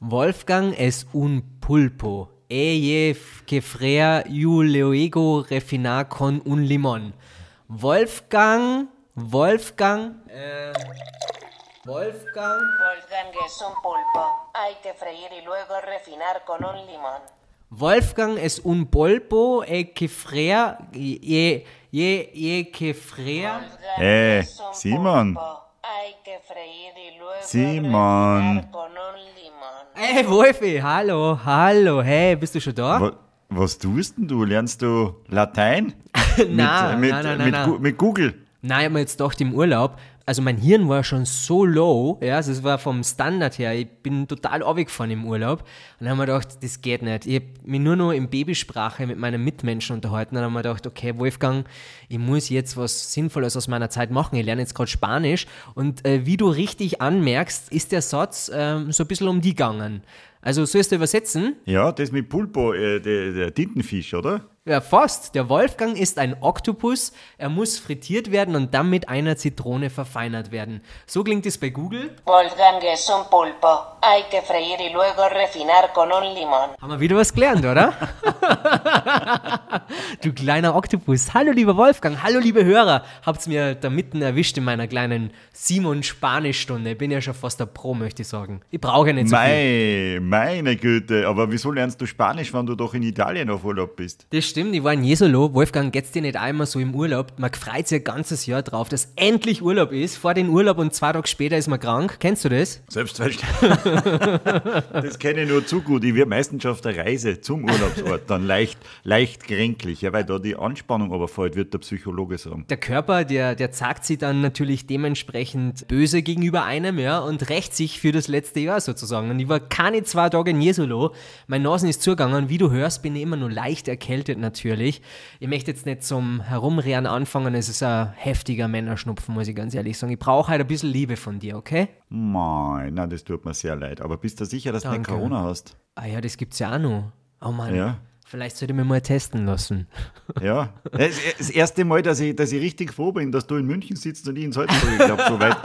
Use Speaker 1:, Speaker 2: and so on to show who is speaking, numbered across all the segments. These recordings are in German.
Speaker 1: Wolfgang es un pulpo. Eye que frea you luego refinar con un limón. Wolfgang, Wolfgang, äh, Wolfgang.
Speaker 2: Wolfgang es un pulpo. Hay que freír y luego refinar con un limón.
Speaker 1: Wolfgang es un polpo e que frea, je, je, je que
Speaker 3: Eh,
Speaker 2: es un
Speaker 3: Simon.
Speaker 2: pulpo. Hay que freír y luego
Speaker 3: Simon.
Speaker 2: refinar con un limón.
Speaker 1: Hey Wolfi, hallo, hallo, hey, bist du schon da?
Speaker 3: Wa- Was tust denn du? Lernst du Latein?
Speaker 1: Na,
Speaker 3: mit,
Speaker 1: na, na, na,
Speaker 3: mit,
Speaker 1: na.
Speaker 3: Gu- mit Google?
Speaker 1: Nein, ich hab mir jetzt gedacht, im Urlaub, also mein Hirn war schon so low, ja, also es war vom Standard her, ich bin total runtergefahren im Urlaub und dann haben wir gedacht, das geht nicht. Ich habe mich nur noch in Babysprache mit meinen Mitmenschen unterhalten und dann haben wir gedacht, okay, Wolfgang, ich muss jetzt was Sinnvolles aus meiner Zeit machen, ich lerne jetzt gerade Spanisch und äh, wie du richtig anmerkst, ist der Satz ähm, so ein bisschen um die gegangen. Also sollst du übersetzen?
Speaker 3: Ja, das mit Pulpo, äh, der, der Tintenfisch, oder?
Speaker 1: Ja, fast. Der Wolfgang ist ein Oktopus. Er muss frittiert werden und dann mit einer Zitrone verfeinert werden. So klingt es bei Google.
Speaker 2: Wolfgang es un pulpo. Hay que freír y luego refinar con un limón.
Speaker 1: Haben wir wieder was gelernt, oder? du kleiner Oktopus. Hallo, lieber Wolfgang. Hallo, liebe Hörer. Habt's mir da mitten erwischt in meiner kleinen Simon-Spanisch-Stunde. Ich bin ja schon fast der Pro, möchte ich sagen. Ich brauche ja nicht so viel.
Speaker 3: Mei, meine Güte, aber wieso lernst du Spanisch, wenn du doch in Italien auf Urlaub bist?
Speaker 1: Das stimmt, ich war in Jesolo. Wolfgang, geht's dir nicht einmal so im Urlaub? Man freut sich ein ganzes Jahr drauf, dass endlich Urlaub ist. Vor den Urlaub und zwei Tage später ist man krank. Kennst du das?
Speaker 3: Selbstverständlich. das kenne ich nur zu gut. Ich werde meistens schon auf der Reise zum Urlaubsort dann leicht, leicht kränklich, ja, weil da die Anspannung aber fällt, wird der Psychologe sagen.
Speaker 1: Der Körper, der, der zeigt sich dann natürlich dementsprechend böse gegenüber einem, ja, und rächt sich für das letzte Jahr sozusagen. Und ich war keine zwei Tage in Jesolo. Mein Nasen ist zugegangen. Wie du hörst, bin ich immer nur leicht erkältet natürlich. Ich möchte jetzt nicht zum Herumrehren anfangen. Es ist ein heftiger Männerschnupfen, muss ich ganz ehrlich sagen. Ich brauche halt ein bisschen Liebe von dir, okay?
Speaker 3: Mei, na, das tut mir sehr leid. Aber bist du sicher, dass du nicht
Speaker 1: Danke.
Speaker 3: Corona hast?
Speaker 1: Ah ja, das gibt's ja auch noch. Oh Mann.
Speaker 3: Ja.
Speaker 1: Vielleicht sollte mich mal testen lassen.
Speaker 3: Ja. Das, das erste Mal, dass ich, dass ich richtig froh bin, dass du in München sitzt und ich in Salzburg. Ich glaube, so, weit,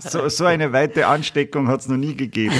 Speaker 3: so, so eine weite Ansteckung hat es noch nie gegeben.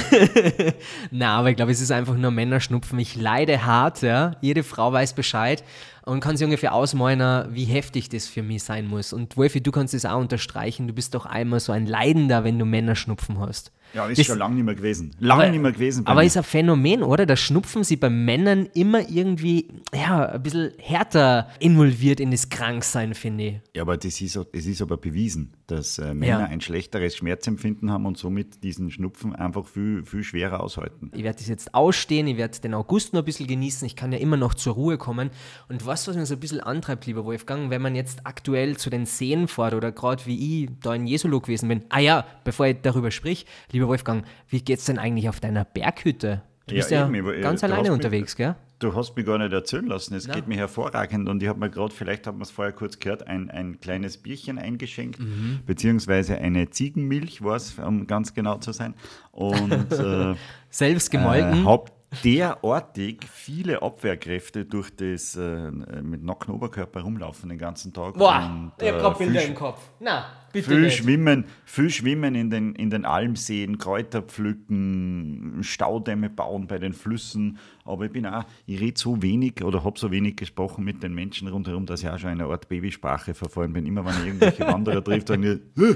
Speaker 1: Na, aber ich glaube, es ist einfach nur Männerschnupfen. Ich leide hart, ja. Jede Frau weiß Bescheid und kann sich ungefähr ausmalen, wie heftig das für mich sein muss. Und Wolfi, du kannst das auch unterstreichen. Du bist doch einmal so ein Leidender, wenn du Männerschnupfen hast.
Speaker 3: Ja, ist
Speaker 1: Das-
Speaker 3: schon lange nicht mehr gewesen. Lange nicht mehr gewesen.
Speaker 1: Aber
Speaker 3: mir.
Speaker 1: ist ein Phänomen, oder? Da Schnupfen sie bei Männern immer irgendwie, ja, ein bisschen härter involviert in das Kranksein, finde ich.
Speaker 3: Ja, aber das ist, das ist aber bewiesen, dass äh, Männer
Speaker 1: Ja.
Speaker 3: ein schlechteres Schmerzempfinden haben und somit diesen Schnupfen einfach viel, viel schwerer aushalten.
Speaker 1: Ich werde das jetzt ausstehen, ich werde den August noch ein bisschen genießen, ich kann ja immer noch zur Ruhe kommen. Und was, was mir so ein bisschen antreibt, lieber Wolfgang, wenn man jetzt aktuell zu den Seen fährt oder gerade wie ich da in Jesolo gewesen bin. Ah ja, bevor ich darüber sprich, lieber Wolfgang, wie geht's denn eigentlich auf deiner Berghütte? Du
Speaker 3: Ja,
Speaker 1: bist ja,
Speaker 3: eben, ich-
Speaker 1: ganz
Speaker 3: hast
Speaker 1: alleine
Speaker 3: mich-
Speaker 1: unterwegs, gell?
Speaker 3: Du hast mich gar nicht erzählen lassen. Es geht mir hervorragend und ich habe mir gerade, vielleicht haben wir es vorher kurz gehört, ein, ein kleines Bierchen eingeschenkt,
Speaker 1: Mhm.
Speaker 3: beziehungsweise eine Ziegenmilch war es, um ganz genau zu sein. Und äh,
Speaker 1: Selbst
Speaker 3: äh,
Speaker 1: gemolken.
Speaker 3: habe derartig viele Abwehrkräfte durch das äh, mit nacktem Oberkörper rumlaufen den ganzen Tag.
Speaker 1: Boah,
Speaker 3: und,
Speaker 1: ich hab grad
Speaker 3: viel
Speaker 1: Bilder im Kopf. Na, bitte
Speaker 3: Viel
Speaker 1: nicht.
Speaker 3: schwimmen, viel schwimmen in den, in den Almseen, Kräuter pflücken, Staudämme bauen bei den Flüssen. Aber ich bin auch, ich rede so wenig oder habe so wenig gesprochen mit den Menschen rundherum, dass ich auch schon eine Art Babysprache verfallen bin. Immer wenn ich irgendwelche Wanderer trifft, dann ich, "Hä?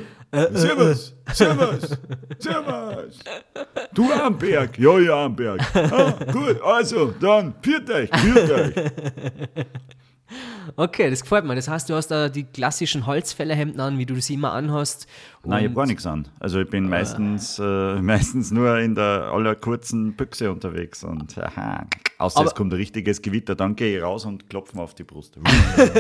Speaker 3: Servus, Servus, Servus. Du am Berg? Ja, ja, am Berg. Ah, gut, also, dann, piert euch, piert euch.
Speaker 1: Okay, das gefällt mir. Das heißt, du hast da die klassischen Holzfällerhemden an, wie du sie immer anhast.
Speaker 3: Nein, ich habe gar nichts an. Also ich bin meistens, äh, meistens nur in der allerkurzen Büchse unterwegs und aha. Außer es kommt ein richtiges Gewitter, dann gehe ich raus und klopfe mir auf die Brust.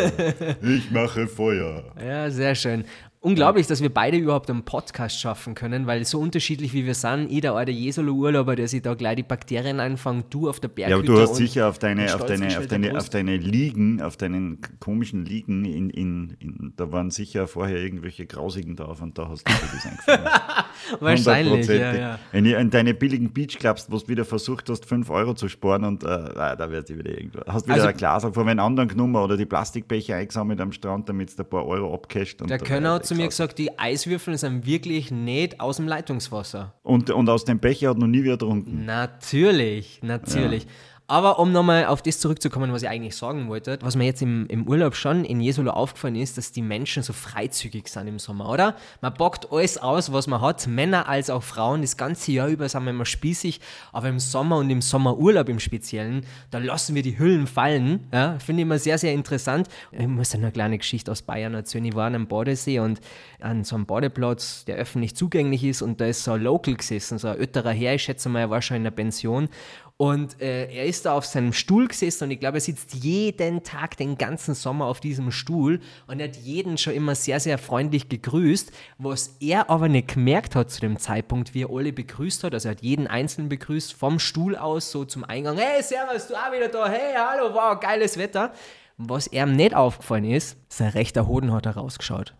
Speaker 3: ich mache Feuer.
Speaker 1: Ja, sehr schön. Unglaublich, dass wir beide überhaupt einen Podcast schaffen können, weil so unterschiedlich wie wir sind, ich der alte Jesolo-Urlauber, der sich da gleich die Bakterien einfängt, du auf der
Speaker 3: Ja,
Speaker 1: Berghütte.
Speaker 3: aber du hast sicher auf deine, auf deine, auf deine, auf deine Liegen, auf deinen komischen Liegen, in, in, in, da waren sicher vorher irgendwelche Grausigen drauf und da hast du dir das eingefangen.
Speaker 1: Wahrscheinlich, ja, ja.
Speaker 3: Wenn ihr in deine billigen Beachclubs, wo du wieder versucht hast, 5 Euro zu sparen und äh, ah, da wird die wieder irgendwo. Hast wieder
Speaker 1: Also-
Speaker 3: ein Glas von einem anderen genommen oder die Plastikbecher eingesammelt am Strand, damit du ein paar Euro abcasht. und
Speaker 1: Der Könner
Speaker 3: die
Speaker 1: mir gesagt, die Eiswürfel sind wirklich nicht aus dem Leitungswasser.
Speaker 3: Und, und aus dem Becher hat noch nie wieder getrunken.
Speaker 1: Natürlich, natürlich. Aber um nochmal auf das zurückzukommen, was ich eigentlich sagen wollte, was mir jetzt im, im Urlaub schon in Jesolo aufgefallen ist, dass die Menschen so freizügig sind im Sommer, oder? Man packt alles aus, was man hat, Männer als auch Frauen, das ganze Jahr über sind wir immer spießig, aber im Sommer und im Sommerurlaub im Speziellen, da lassen wir die Hüllen fallen. Ja? Finde ich immer sehr, sehr interessant. Ich muss eine kleine Geschichte aus Bayern erzählen. Ich war an einem Badesee und an so einem Badeplatz, der öffentlich zugänglich ist und da ist so ein Local gesessen, so ein älterer Herr, ich schätze mal, er war schon in der Pension und äh, er ist da auf seinem Stuhl gesessen und ich glaube, er sitzt jeden Tag, den ganzen Sommer auf diesem Stuhl und er hat jeden schon immer sehr, sehr freundlich gegrüßt. Was er aber nicht gemerkt hat zu dem Zeitpunkt, wie er alle begrüßt hat, also er hat jeden Einzelnen begrüßt, vom Stuhl aus so zum Eingang, hey, servus, du auch wieder da, hey, hallo, wow, geiles Wetter. Was ihm nicht aufgefallen ist, sein rechter Hoden hat er rausgeschaut.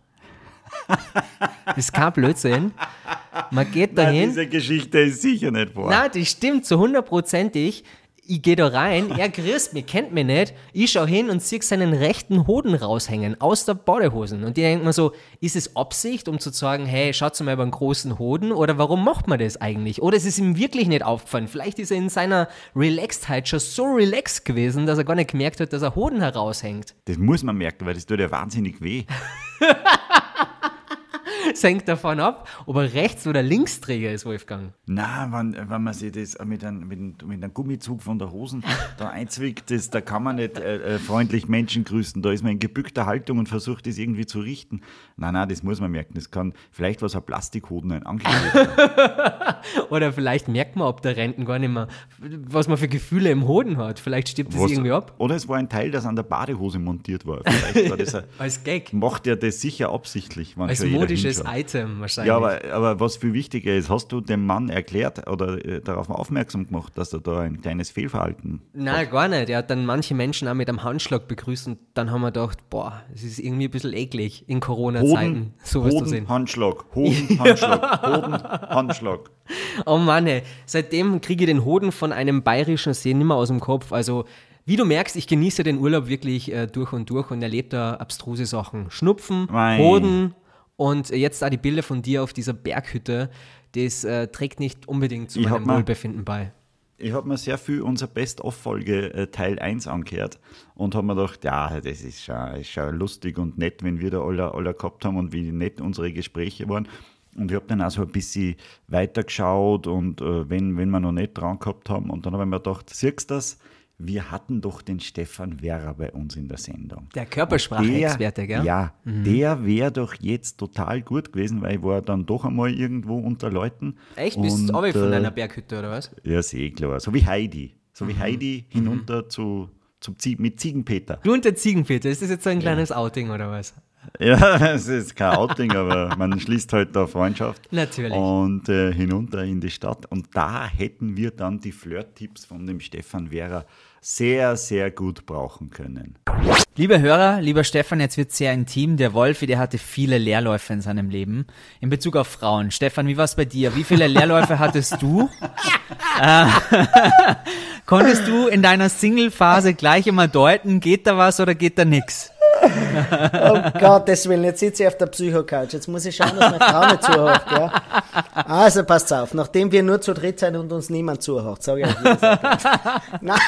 Speaker 1: Das ist kein Blödsinn. Man geht
Speaker 3: Nein,
Speaker 1: dahin.
Speaker 3: diese Geschichte ist sicher nicht wahr.
Speaker 1: Na, das stimmt zu hundertprozentig. Ich gehe da rein, er grüßt mich, kennt mich nicht. Ich schaue hin und sehe seinen rechten Hoden raushängen aus der Badehosen. Und die denkt mir so, ist es Absicht, um zu sagen, hey, schaut mal über einen großen Hoden? Oder warum macht man das eigentlich? Oder ist es ihm wirklich nicht aufgefallen? Vielleicht ist er in seiner Relaxedheit schon so relaxed gewesen, dass er gar nicht gemerkt hat, dass er Hoden heraushängt.
Speaker 3: Das muss man merken, weil das tut ja wahnsinnig weh.
Speaker 1: Es hängt davon ab, ob er Rechts- oder Linksträger ist, Wolfgang.
Speaker 3: Na, wenn, wenn man sich das mit einem, mit, einem, mit einem Gummizug von der Hosen da einzwickt, das, da kann man nicht äh, äh, freundlich Menschen grüßen. Da ist man in gebückter Haltung und versucht, das irgendwie zu richten. Nein, nein, das muss man merken. Das kann vielleicht was ein Plastikhoden ein angeklebt.
Speaker 1: Oder vielleicht merkt man, ob der Renten gar nicht mehr, was man für Gefühle im Hoden hat. Vielleicht stirbt das
Speaker 3: Was-
Speaker 1: irgendwie ab.
Speaker 3: Oder es war ein Teil, das an der Badehose montiert war. Vielleicht war das ein,
Speaker 1: Als Gag.
Speaker 3: macht er das sicher absichtlich. wenn
Speaker 1: Als modisches
Speaker 3: hinschaut.
Speaker 1: Item wahrscheinlich.
Speaker 3: Ja, aber, aber was viel wichtiger ist, hast du dem Mann erklärt oder äh, darauf aufmerksam gemacht, dass er da ein kleines Fehlverhalten
Speaker 1: Nein, gar nicht. Er hat dann manche Menschen auch mit einem Handschlag begrüßt und dann haben wir gedacht, boah, es ist irgendwie ein bisschen eklig in Corona-Zeiten,
Speaker 3: Hoden,
Speaker 1: sowas zu
Speaker 3: Hoden,
Speaker 1: sehen.
Speaker 3: Handschlag, Hoden, Handschlag, Hoden, Handschlag.
Speaker 1: Oh Mann, ey. seitdem kriege ich den Hoden von einem bayerischen See nimmer aus dem Kopf. Also, wie du merkst, ich genieße den Urlaub wirklich äh, durch und durch und erlebe da abstruse Sachen. Schnupfen,
Speaker 3: Mei.
Speaker 1: Hoden und jetzt auch die Bilder von dir auf dieser Berghütte. Das äh, trägt nicht unbedingt zu
Speaker 3: Ich
Speaker 1: meinem Wohlbefinden bei.
Speaker 3: Ich habe mir sehr viel unsere Best-of-Folge äh, Teil 1 angehört und habe mir gedacht, ja, das ist schon, ist schon lustig und nett, wenn wir da alle, alle gehabt haben und wie nett unsere Gespräche waren. Und ich habe dann auch so ein bisschen weitergeschaut und äh, wenn, wenn wir noch nicht dran gehabt haben. Und dann habe ich mir gedacht, siehst du das? Wir hatten doch den Stefan Werrer bei uns in der Sendung.
Speaker 1: Der Körpersprache-Experte, gell?
Speaker 3: Ja, der wäre doch jetzt total gut gewesen, weil ich war dann doch einmal irgendwo unter Leuten.
Speaker 1: Echt? Bist
Speaker 3: Und,
Speaker 1: du runter von
Speaker 3: äh,
Speaker 1: einer Berghütte oder was?
Speaker 3: ja, sehr klar. So wie Heidi. So
Speaker 1: Mhm.
Speaker 3: wie Heidi hinunter zu, zum Zieg, mit Ziegenpeter.
Speaker 1: Du und der Ziegenpeter, ist das jetzt so ein kleines Outing oder was?
Speaker 3: Ja, es ist kein Outing, aber man schließt halt da Freundschaft.
Speaker 1: Natürlich.
Speaker 3: Und äh, hinunter in die Stadt. Und da hätten wir dann die Flirt-Tipps von dem Stefan Werrer sehr, sehr gut brauchen können.
Speaker 4: Lieber Hörer, lieber Stefan, jetzt wird sehr intim. Der Wolfi, der hatte viele Leerläufe in seinem Leben. In Bezug auf Frauen. Stefan, wie war es bei dir? Wie viele Leerläufe hattest du? äh, konntest du in deiner Single-Phase gleich immer deuten, geht da was oder geht da nix?
Speaker 5: Um Gottes Willen, jetzt sitze ich auf der Psycho-Couch. Jetzt muss ich schauen, dass meine Frau nicht zuhört. Ja? Also passt auf, nachdem wir nur zu dritt sind und uns niemand zuhört, sage ich. Nein,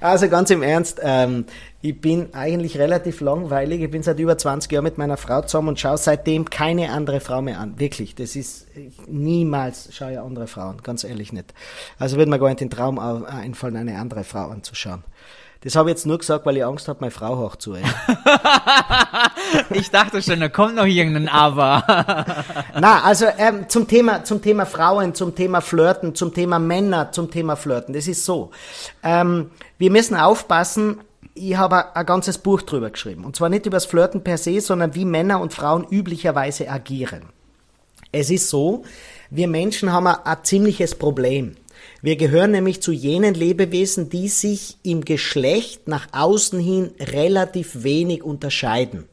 Speaker 5: also ganz im Ernst, ähm, ich bin eigentlich relativ langweilig. Ich bin seit über 20 Jahren mit meiner Frau zusammen und schaue seitdem keine andere Frau mehr an. Wirklich, das ist niemals schaue ich andere Frauen, ganz ehrlich nicht. Also würde mir gar nicht den Traum au- einfallen, eine andere Frau anzuschauen. Das habe ich jetzt nur gesagt, weil ich Angst habe, meine Frau hoch zu.
Speaker 4: Ich dachte schon, da kommt noch irgendein Aber.
Speaker 5: Na, also ähm, zum Thema zum Thema Frauen, zum Thema Flirten, zum Thema Männer, zum Thema Flirten. Das ist so. Ähm, wir müssen aufpassen. Ich habe ein, ein ganzes Buch drüber geschrieben. Und zwar nicht über das Flirten per se, sondern wie Männer und Frauen üblicherweise agieren. Es ist so, wir Menschen haben ein, ein ziemliches Problem. Wir gehören nämlich zu jenen Lebewesen, die sich im Geschlecht nach außen hin relativ wenig unterscheiden.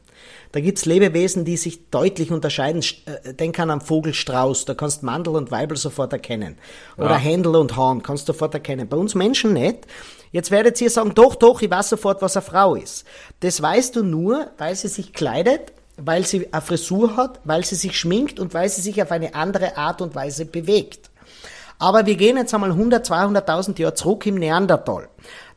Speaker 5: Da gibt's Lebewesen, die sich deutlich unterscheiden. Sch- äh, Denk an einen Vogelstrauß, da kannst Mandel und Weibel sofort erkennen. Oder Händel und Hahn kannst du sofort erkennen. Bei uns Menschen nicht. Jetzt werdet ihr sagen, doch, doch, ich weiß sofort, was eine Frau ist. Das weißt du nur, weil sie sich kleidet, weil sie eine Frisur hat, weil sie sich schminkt und weil sie sich auf eine andere Art und Weise bewegt. Aber wir gehen jetzt einmal 100, 200.000 Jahre zurück im Neandertal.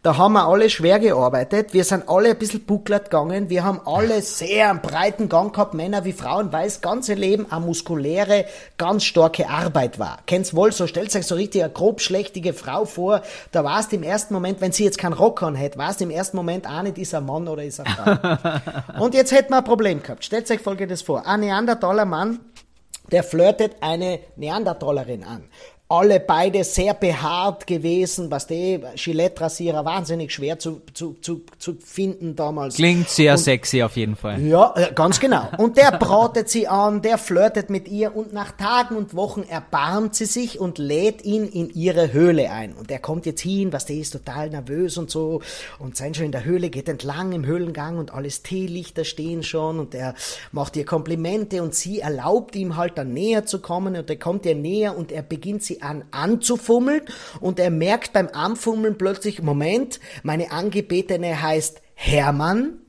Speaker 5: Da haben wir alle schwer gearbeitet. Wir sind alle ein bisschen bucklet gegangen. Wir haben alle sehr einen breiten Gang gehabt, Männer wie Frauen, weil das ganze Leben eine muskuläre, ganz starke Arbeit war. Kennst wohl, so stellt euch so richtig eine grob schlechtige Frau vor. Da warst du im ersten Moment, wenn sie jetzt keinen Rock an hätte, warst du im ersten Moment auch nicht, ist er Mann oder ist er Frau. Und jetzt hätten wir ein Problem gehabt. Stellt euch folgendes vor. Ein Neandertaler Mann, der flirtet eine Neandertalerin an alle beide sehr behaart gewesen, was die Gillette-Rasierer wahnsinnig schwer zu, zu, zu, zu finden damals.
Speaker 4: Klingt sehr
Speaker 5: Und-
Speaker 4: sexy auf jeden Fall.
Speaker 5: ja, äh, ganz genau. Und der bratet sie an, der flirtet mit ihr und nach Tagen und Wochen erbarmt sie sich und lädt ihn in ihre Höhle ein. Und er kommt jetzt hin, was der ist total nervös und so und sein schon in der Höhle, geht entlang im Höhlengang und alles Teelichter stehen schon und er macht ihr Komplimente und sie erlaubt ihm halt dann näher zu kommen und er kommt ihr näher und er beginnt sie an anzufummeln und er merkt beim Anfummeln plötzlich, Moment, meine Angebetene heißt Hermann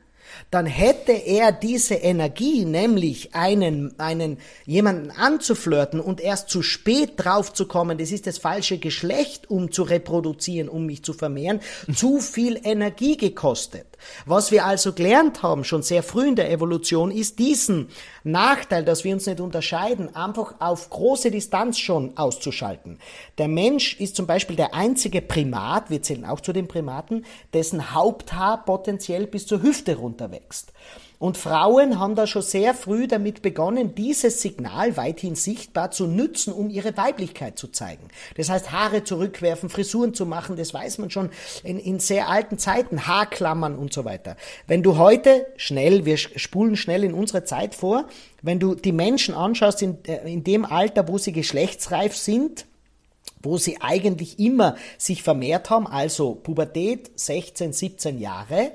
Speaker 5: dann hätte er diese Energie, nämlich einen, einen, jemanden anzuflirten und erst zu spät drauf zu kommen, das ist das falsche Geschlecht, um zu reproduzieren, um mich zu vermehren, zu viel Energie gekostet. Was wir also gelernt haben, schon sehr früh in der Evolution, ist diesen Nachteil, dass wir uns nicht unterscheiden, einfach auf große Distanz schon auszuschalten. Der Mensch ist zum Beispiel der einzige Primat, wir zählen auch zu den Primaten, dessen Haupthaar potenziell bis zur Hüfte runterwächst. Und Frauen haben da schon sehr früh damit begonnen, dieses Signal weithin sichtbar zu nützen, um ihre Weiblichkeit zu zeigen. Das heißt, Haare zurückwerfen, Frisuren zu machen, das weiß man schon in, in sehr alten Zeiten, Haarklammern und so weiter. Wenn du heute schnell, wir spulen schnell in unsere Zeit vor, wenn du die Menschen anschaust in, äh, in dem Alter, wo sie geschlechtsreif sind, wo sie eigentlich immer sich vermehrt haben, also Pubertät, 16, 17 Jahre,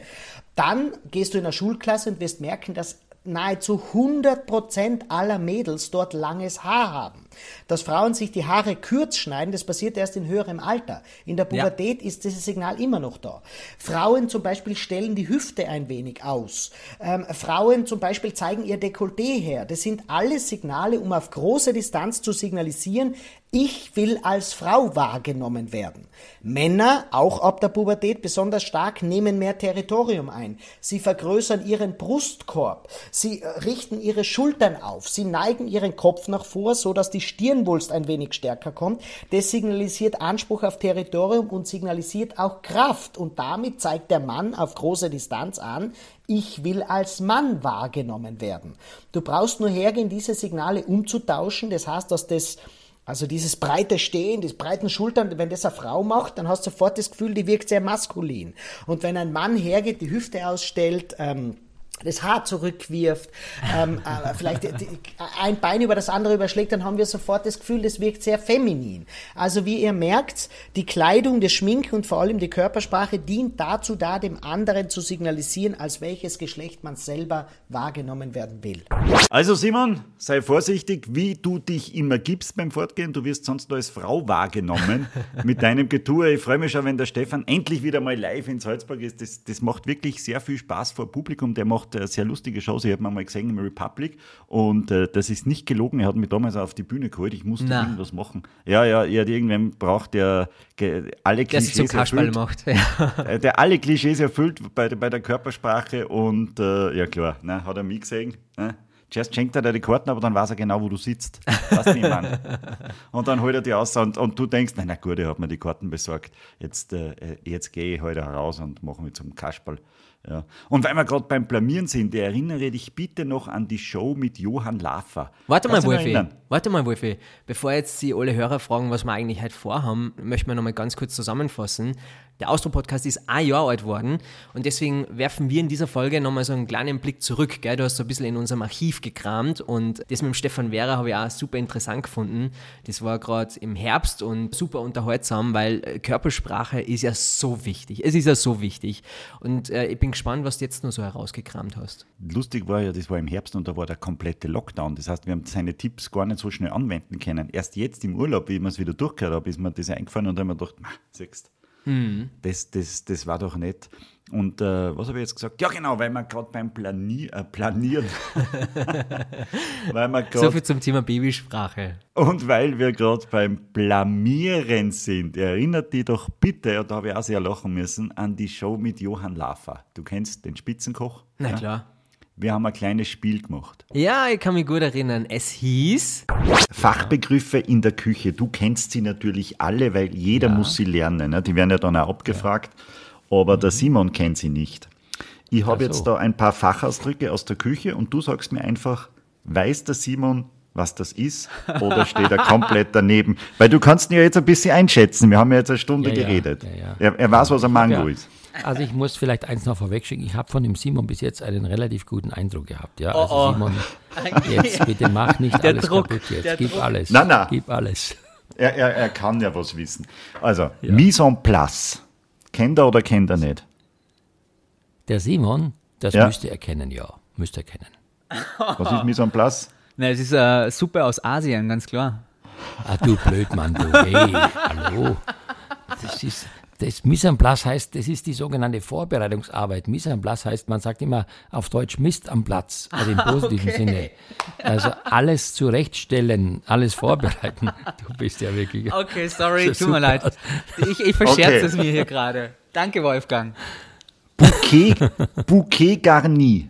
Speaker 5: dann gehst du in eine Schulklasse und wirst merken, dass nahezu 100% aller Mädels dort langes Haar haben. Dass Frauen sich die Haare kurz schneiden, das passiert erst in höherem Alter. In der
Speaker 4: Ja.
Speaker 5: Pubertät ist dieses Signal immer noch da. Frauen zum Beispiel stellen die Hüfte ein wenig aus. Ähm, Frauen zum Beispiel zeigen ihr Dekolleté her. Das sind alles Signale, um auf große Distanz zu signalisieren, ich will als Frau wahrgenommen werden. Männer, auch ab der Pubertät besonders stark, nehmen mehr Territorium ein. Sie vergrößern ihren Brustkorb. Sie äh, richten ihre Schultern auf. Sie neigen ihren Kopf nach vor, so dass die Stirnwulst ein wenig stärker kommt. Das signalisiert Anspruch auf Territorium und signalisiert auch Kraft. Und damit zeigt der Mann auf große Distanz an, ich will als Mann wahrgenommen werden. Du brauchst nur hergehen, diese Signale umzutauschen. Das heißt, dass das also dieses breite Stehen, diese breiten Schultern, wenn das eine Frau macht, dann hast du sofort das Gefühl, die wirkt sehr maskulin. Und wenn ein Mann hergeht, die Hüfte ausstellt, ähm, das Haar zurückwirft, ähm, äh, vielleicht die, ein Bein über das andere überschlägt, dann haben wir sofort das Gefühl, das wirkt sehr feminin. Also wie ihr merkt, die Kleidung, das Schminken und vor allem die Körpersprache dient dazu da, dem anderen zu signalisieren, als welches Geschlecht man selber wahrgenommen werden will.
Speaker 3: Also Simon, sei vorsichtig, wie du dich immer gibst beim Fortgehen. Du wirst sonst nur als Frau wahrgenommen mit deinem Getue. Ich freue mich schon, wenn der Stefan endlich wieder mal live in Salzburg ist. Das, das macht wirklich sehr viel Spaß vor Publikum. Der macht äh, sehr lustige Shows. Ich habe ihn mal gesehen im Republic und äh, das ist nicht gelogen. Er hat mich damals auf die Bühne geholt. Ich musste
Speaker 1: Na.
Speaker 3: irgendwas machen. Ja, ja, er hat irgendwen braucht, der alle
Speaker 1: Der
Speaker 3: Klischees
Speaker 1: Kasperl
Speaker 3: erfüllt.
Speaker 1: macht. Ja.
Speaker 3: Äh, der alle Klischees erfüllt bei, der- bei der Körpersprache und äh, ja klar, ne, hat er mich gesehen. Ne? Zuerst schenkt er dir die Karten, aber dann weiß er genau, wo du sitzt. Weißt meine? Und dann holt er die aus und, und du denkst, na, na gut, er hat mir die Karten besorgt. Jetzt, äh, jetzt gehe ich heute heraus und mache mich zum Kasperl. Ja. Und weil wir gerade beim Blamieren sind, erinnere dich bitte noch an die Show mit Johann Laffer.
Speaker 1: Warte mal,
Speaker 3: Kannst dich
Speaker 1: Wolfi.
Speaker 3: erinnern?
Speaker 1: Warte mal, Wolfi. Bevor jetzt die alle Hörer fragen, was wir eigentlich heute vorhaben, möchten wir nochmal ganz kurz zusammenfassen. Der Austro-Podcast ist ein Jahr alt worden und deswegen werfen wir in dieser Folge nochmal so einen kleinen Blick zurück. Gell? Du hast so ein bisschen in unserem Archiv gekramt und das mit dem Stefan Wehrer habe ich auch super interessant gefunden. Das war gerade im Herbst und super unterhaltsam, weil äh, Körpersprache ist ja so wichtig. Es ist ja so wichtig. Und äh, ich bin gespannt, was du jetzt noch so herausgekramt hast.
Speaker 3: Lustig war ja, das war im Herbst und da war der komplette Lockdown. Das heißt, wir haben seine Tipps gar nicht so schnell anwenden können. Erst jetzt im Urlaub, wie ich es wieder durchgehört habe, ist mir das eingefallen und dann haben wir gedacht, "Ma, siehst Das, das, das war doch nett. Und äh, was habe ich jetzt gesagt? Ja, genau, weil wir gerade beim Plani äh, Planieren. weil
Speaker 1: So
Speaker 3: grad,
Speaker 1: viel zum Thema Babysprache.
Speaker 3: und weil wir gerade beim Blamieren sind, erinnert dich doch bitte, und da habe ich auch sehr lachen müssen, an die Show mit Johann Lafer. Du kennst den Spitzenkoch?
Speaker 1: Na klar.
Speaker 3: Wir haben ein kleines Spiel gemacht.
Speaker 1: Ja, ich kann mich gut erinnern. Es hieß.
Speaker 3: Fachbegriffe in der Küche. Du kennst sie natürlich alle, weil jeder muss sie lernen. Ne? Die werden ja dann auch abgefragt. Aber der Simon kennt sie nicht. Ich habe jetzt da ein paar Fachausdrücke aus der Küche und du sagst mir einfach, weiß der Simon, was das ist? Oder steht er komplett daneben? Weil du kannst ihn ja jetzt ein bisschen einschätzen. Wir haben ja jetzt eine Stunde
Speaker 6: Ja, ja,
Speaker 3: geredet.
Speaker 6: ja, ja.
Speaker 3: Er, er weiß, was ein Mango
Speaker 6: Ja.
Speaker 3: ist.
Speaker 6: Also ich muss vielleicht eins noch vorwegschicken. Ich habe von dem Simon bis jetzt einen relativ guten Eindruck gehabt. Ja, also Simon, jetzt bitte mach nicht
Speaker 1: Der
Speaker 6: alles
Speaker 1: Druck,
Speaker 6: kaputt jetzt. Gib
Speaker 1: Druck.
Speaker 6: alles.
Speaker 3: Nein, nein.
Speaker 6: Gib alles.
Speaker 3: Er, er, er kann ja was wissen. Also, Mise en place. Kennt er oder kennt er nicht?
Speaker 6: Der Simon, das
Speaker 3: Ja.
Speaker 6: müsste er kennen, ja. Müsste er kennen.
Speaker 3: Was ist Mise en place?
Speaker 4: Na, es ist äh, Suppe aus Asien, ganz klar.
Speaker 6: Ah, du Blödmann, du. Hey, hallo. Das ist, das Mise en place heißt, das ist die sogenannte Vorbereitungsarbeit. Mise en place heißt, man sagt immer auf Deutsch Mist am Platz, also im positiven Sinne. Also alles zurechtstellen, alles vorbereiten. Du bist ja wirklich.
Speaker 4: Okay, sorry, tut mir
Speaker 6: super.
Speaker 4: leid. Ich, ich verscherze
Speaker 3: Okay.
Speaker 4: es mir hier gerade. Danke, Wolfgang.
Speaker 3: Bouquet, Bouquet garni.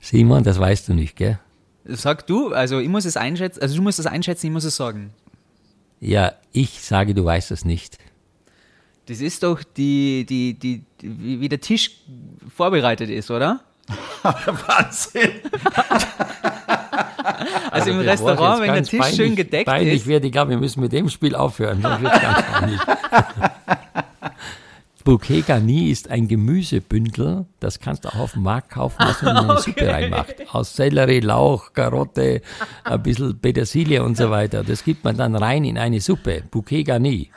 Speaker 6: Simon, das weißt du nicht, gell?
Speaker 4: Sag du, also ich muss es einschätzen, also du musst es einschätzen, ich muss es sagen.
Speaker 6: Ja, ich sage, du weißt es nicht.
Speaker 4: Das ist doch die, die, die, die wie der Tisch vorbereitet ist, oder?
Speaker 3: Wahnsinn.
Speaker 4: Also, im
Speaker 6: bevor es
Speaker 4: Restaurant, wenn der Tisch schön
Speaker 6: peinlich-
Speaker 4: gedeckt
Speaker 6: peinlich
Speaker 4: ist.
Speaker 6: wird, ich glaube, wir müssen mit dem Spiel aufhören. sonst wird's ganz peinlich. Bouquet Garni ist ein Gemüsebündel, das kannst du auch auf dem Markt kaufen, was man in eine Suppe reinmacht. Aus Sellerie, Lauch, Karotte, ein bisschen Petersilie und so weiter. Das gibt man dann rein in eine Suppe. Bouquet Garni.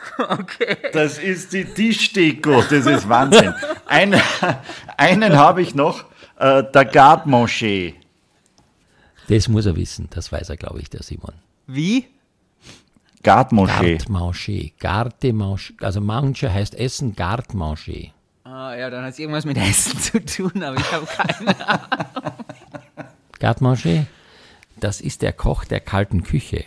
Speaker 3: Das ist die Tischdeko. Das ist Wahnsinn. Einen, einen habe ich noch. Äh, der Garde-Manger.
Speaker 6: Das muss er wissen. Das weiß er, glaube ich, der Simon.
Speaker 4: Wie?
Speaker 3: Garde-Manger.
Speaker 6: Garde-Manger. Garde-Manger. Also Manger heißt Essen, Garde-Manger.
Speaker 4: Ah, ja, dann hat es irgendwas mit Essen zu tun, aber ich habe keine
Speaker 6: Garde-Manger, das ist der Koch der kalten Küche.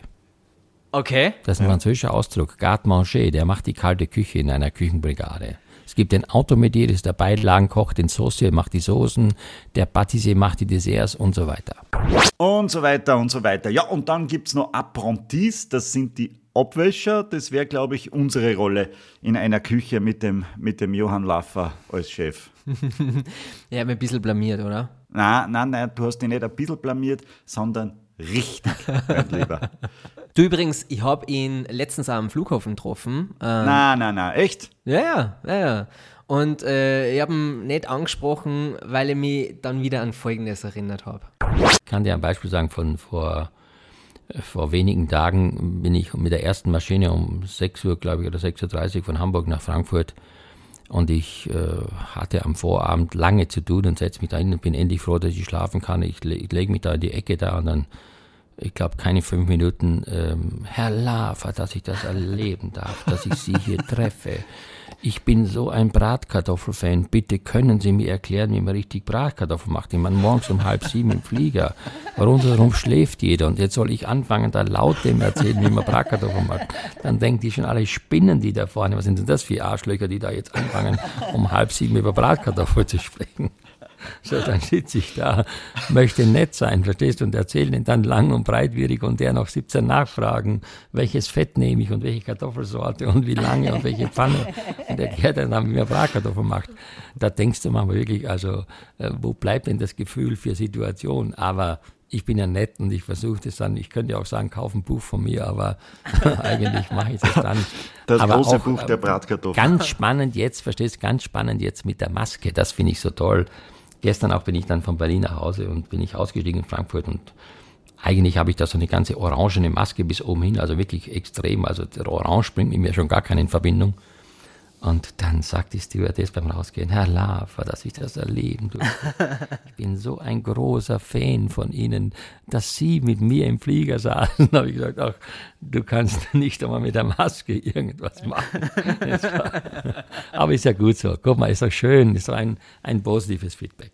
Speaker 4: Okay.
Speaker 6: Das ist ein französischer Ausdruck. Garde-Manger, der macht die kalte Küche in einer Küchenbrigade. Es gibt den Automedier, das ist der Beilagenkoch, den Saucier macht die Soßen, der Patissier macht die Desserts und so weiter.
Speaker 3: Und so weiter und so weiter. Ja, und dann gibt es noch Apprentis. Das sind die Abwäscher. Das wäre, glaube ich, unsere Rolle in einer Küche mit dem, mit dem Johann Laffer als Chef.
Speaker 1: Ich habe mich ein bisschen blamiert, oder?
Speaker 3: Nein, nein, nein, du hast dich nicht ein bisschen blamiert, sondern richtig, mein Lieber.
Speaker 1: Du übrigens, ich habe ihn letztens am Flughafen getroffen. Ähm,
Speaker 3: Nein, nein, nein, echt?
Speaker 1: Ja, ja, ja, ja. Und äh, ich habe ihn nicht angesprochen, weil ich mich dann wieder an Folgendes erinnert habe.
Speaker 6: Ich kann dir ein Beispiel sagen von vor, äh, vor wenigen Tagen bin ich mit der ersten Maschine um 6 Uhr, glaube ich, oder 6.30 Uhr von Hamburg nach Frankfurt und ich äh, hatte am Vorabend lange zu tun und setze mich da hin und bin endlich froh, dass ich schlafen kann. Ich, le ich lege mich da in die Ecke da und dann, ich glaube, keine fünf Minuten, ähm, Herr Lafer, dass ich das erleben darf, dass ich Sie hier treffe. Ich bin so ein Bratkartoffelfan. Bitte können Sie mir erklären, wie man richtig Bratkartoffeln macht. Ich meine, morgens um halb sieben im Flieger. Rundherum schläft jeder. Und jetzt soll ich anfangen, da laut dem erzählen, wie man Bratkartoffeln macht. Dann denken die schon alle Spinnen, die da vorne. Was sind denn das für Arschlöcher, die da jetzt anfangen, um halb sieben über Bratkartoffeln zu sprechen? So, dann sitze ich da, möchte nett sein, verstehst du, und erzähle ihn dann lang und breitwierig und der noch 17 Nachfragen, welches Fett nehme ich und welche Kartoffelsorte und wie lange und welche Pfanne. Und erklärt dann, wie man Bratkartoffeln macht. Da denkst du manchmal wirklich, also, äh, wo bleibt denn das Gefühl für Situation? Aber ich bin ja nett und ich versuche das dann, ich könnte auch sagen, kauf ein Buch von mir, aber eigentlich mache ich das dann.
Speaker 3: Das
Speaker 6: aber
Speaker 3: große
Speaker 6: auch,
Speaker 3: Buch der Bratkartoffeln.
Speaker 6: Ganz spannend jetzt, verstehst du, ganz spannend jetzt mit der Maske, das finde ich so toll. Gestern auch bin ich dann von Berlin nach Hause und bin ich ausgestiegen in Frankfurt und eigentlich habe ich da so eine ganze orangene Maske bis oben hin, also wirklich extrem. Also der Orange bringt mit mir schon gar keine in Verbindung. Und dann sagt die Stewardess beim Rausgehen, Herr Laffer, dass ich das erleben durfte. Ich bin so ein großer Fan von Ihnen, dass Sie mit mir im Flieger saßen. Da habe ich gesagt, ach, du kannst nicht einmal mit der Maske irgendwas machen. War, aber ist ja gut so. Guck mal, ist doch schön, ist doch ein, ein positives Feedback.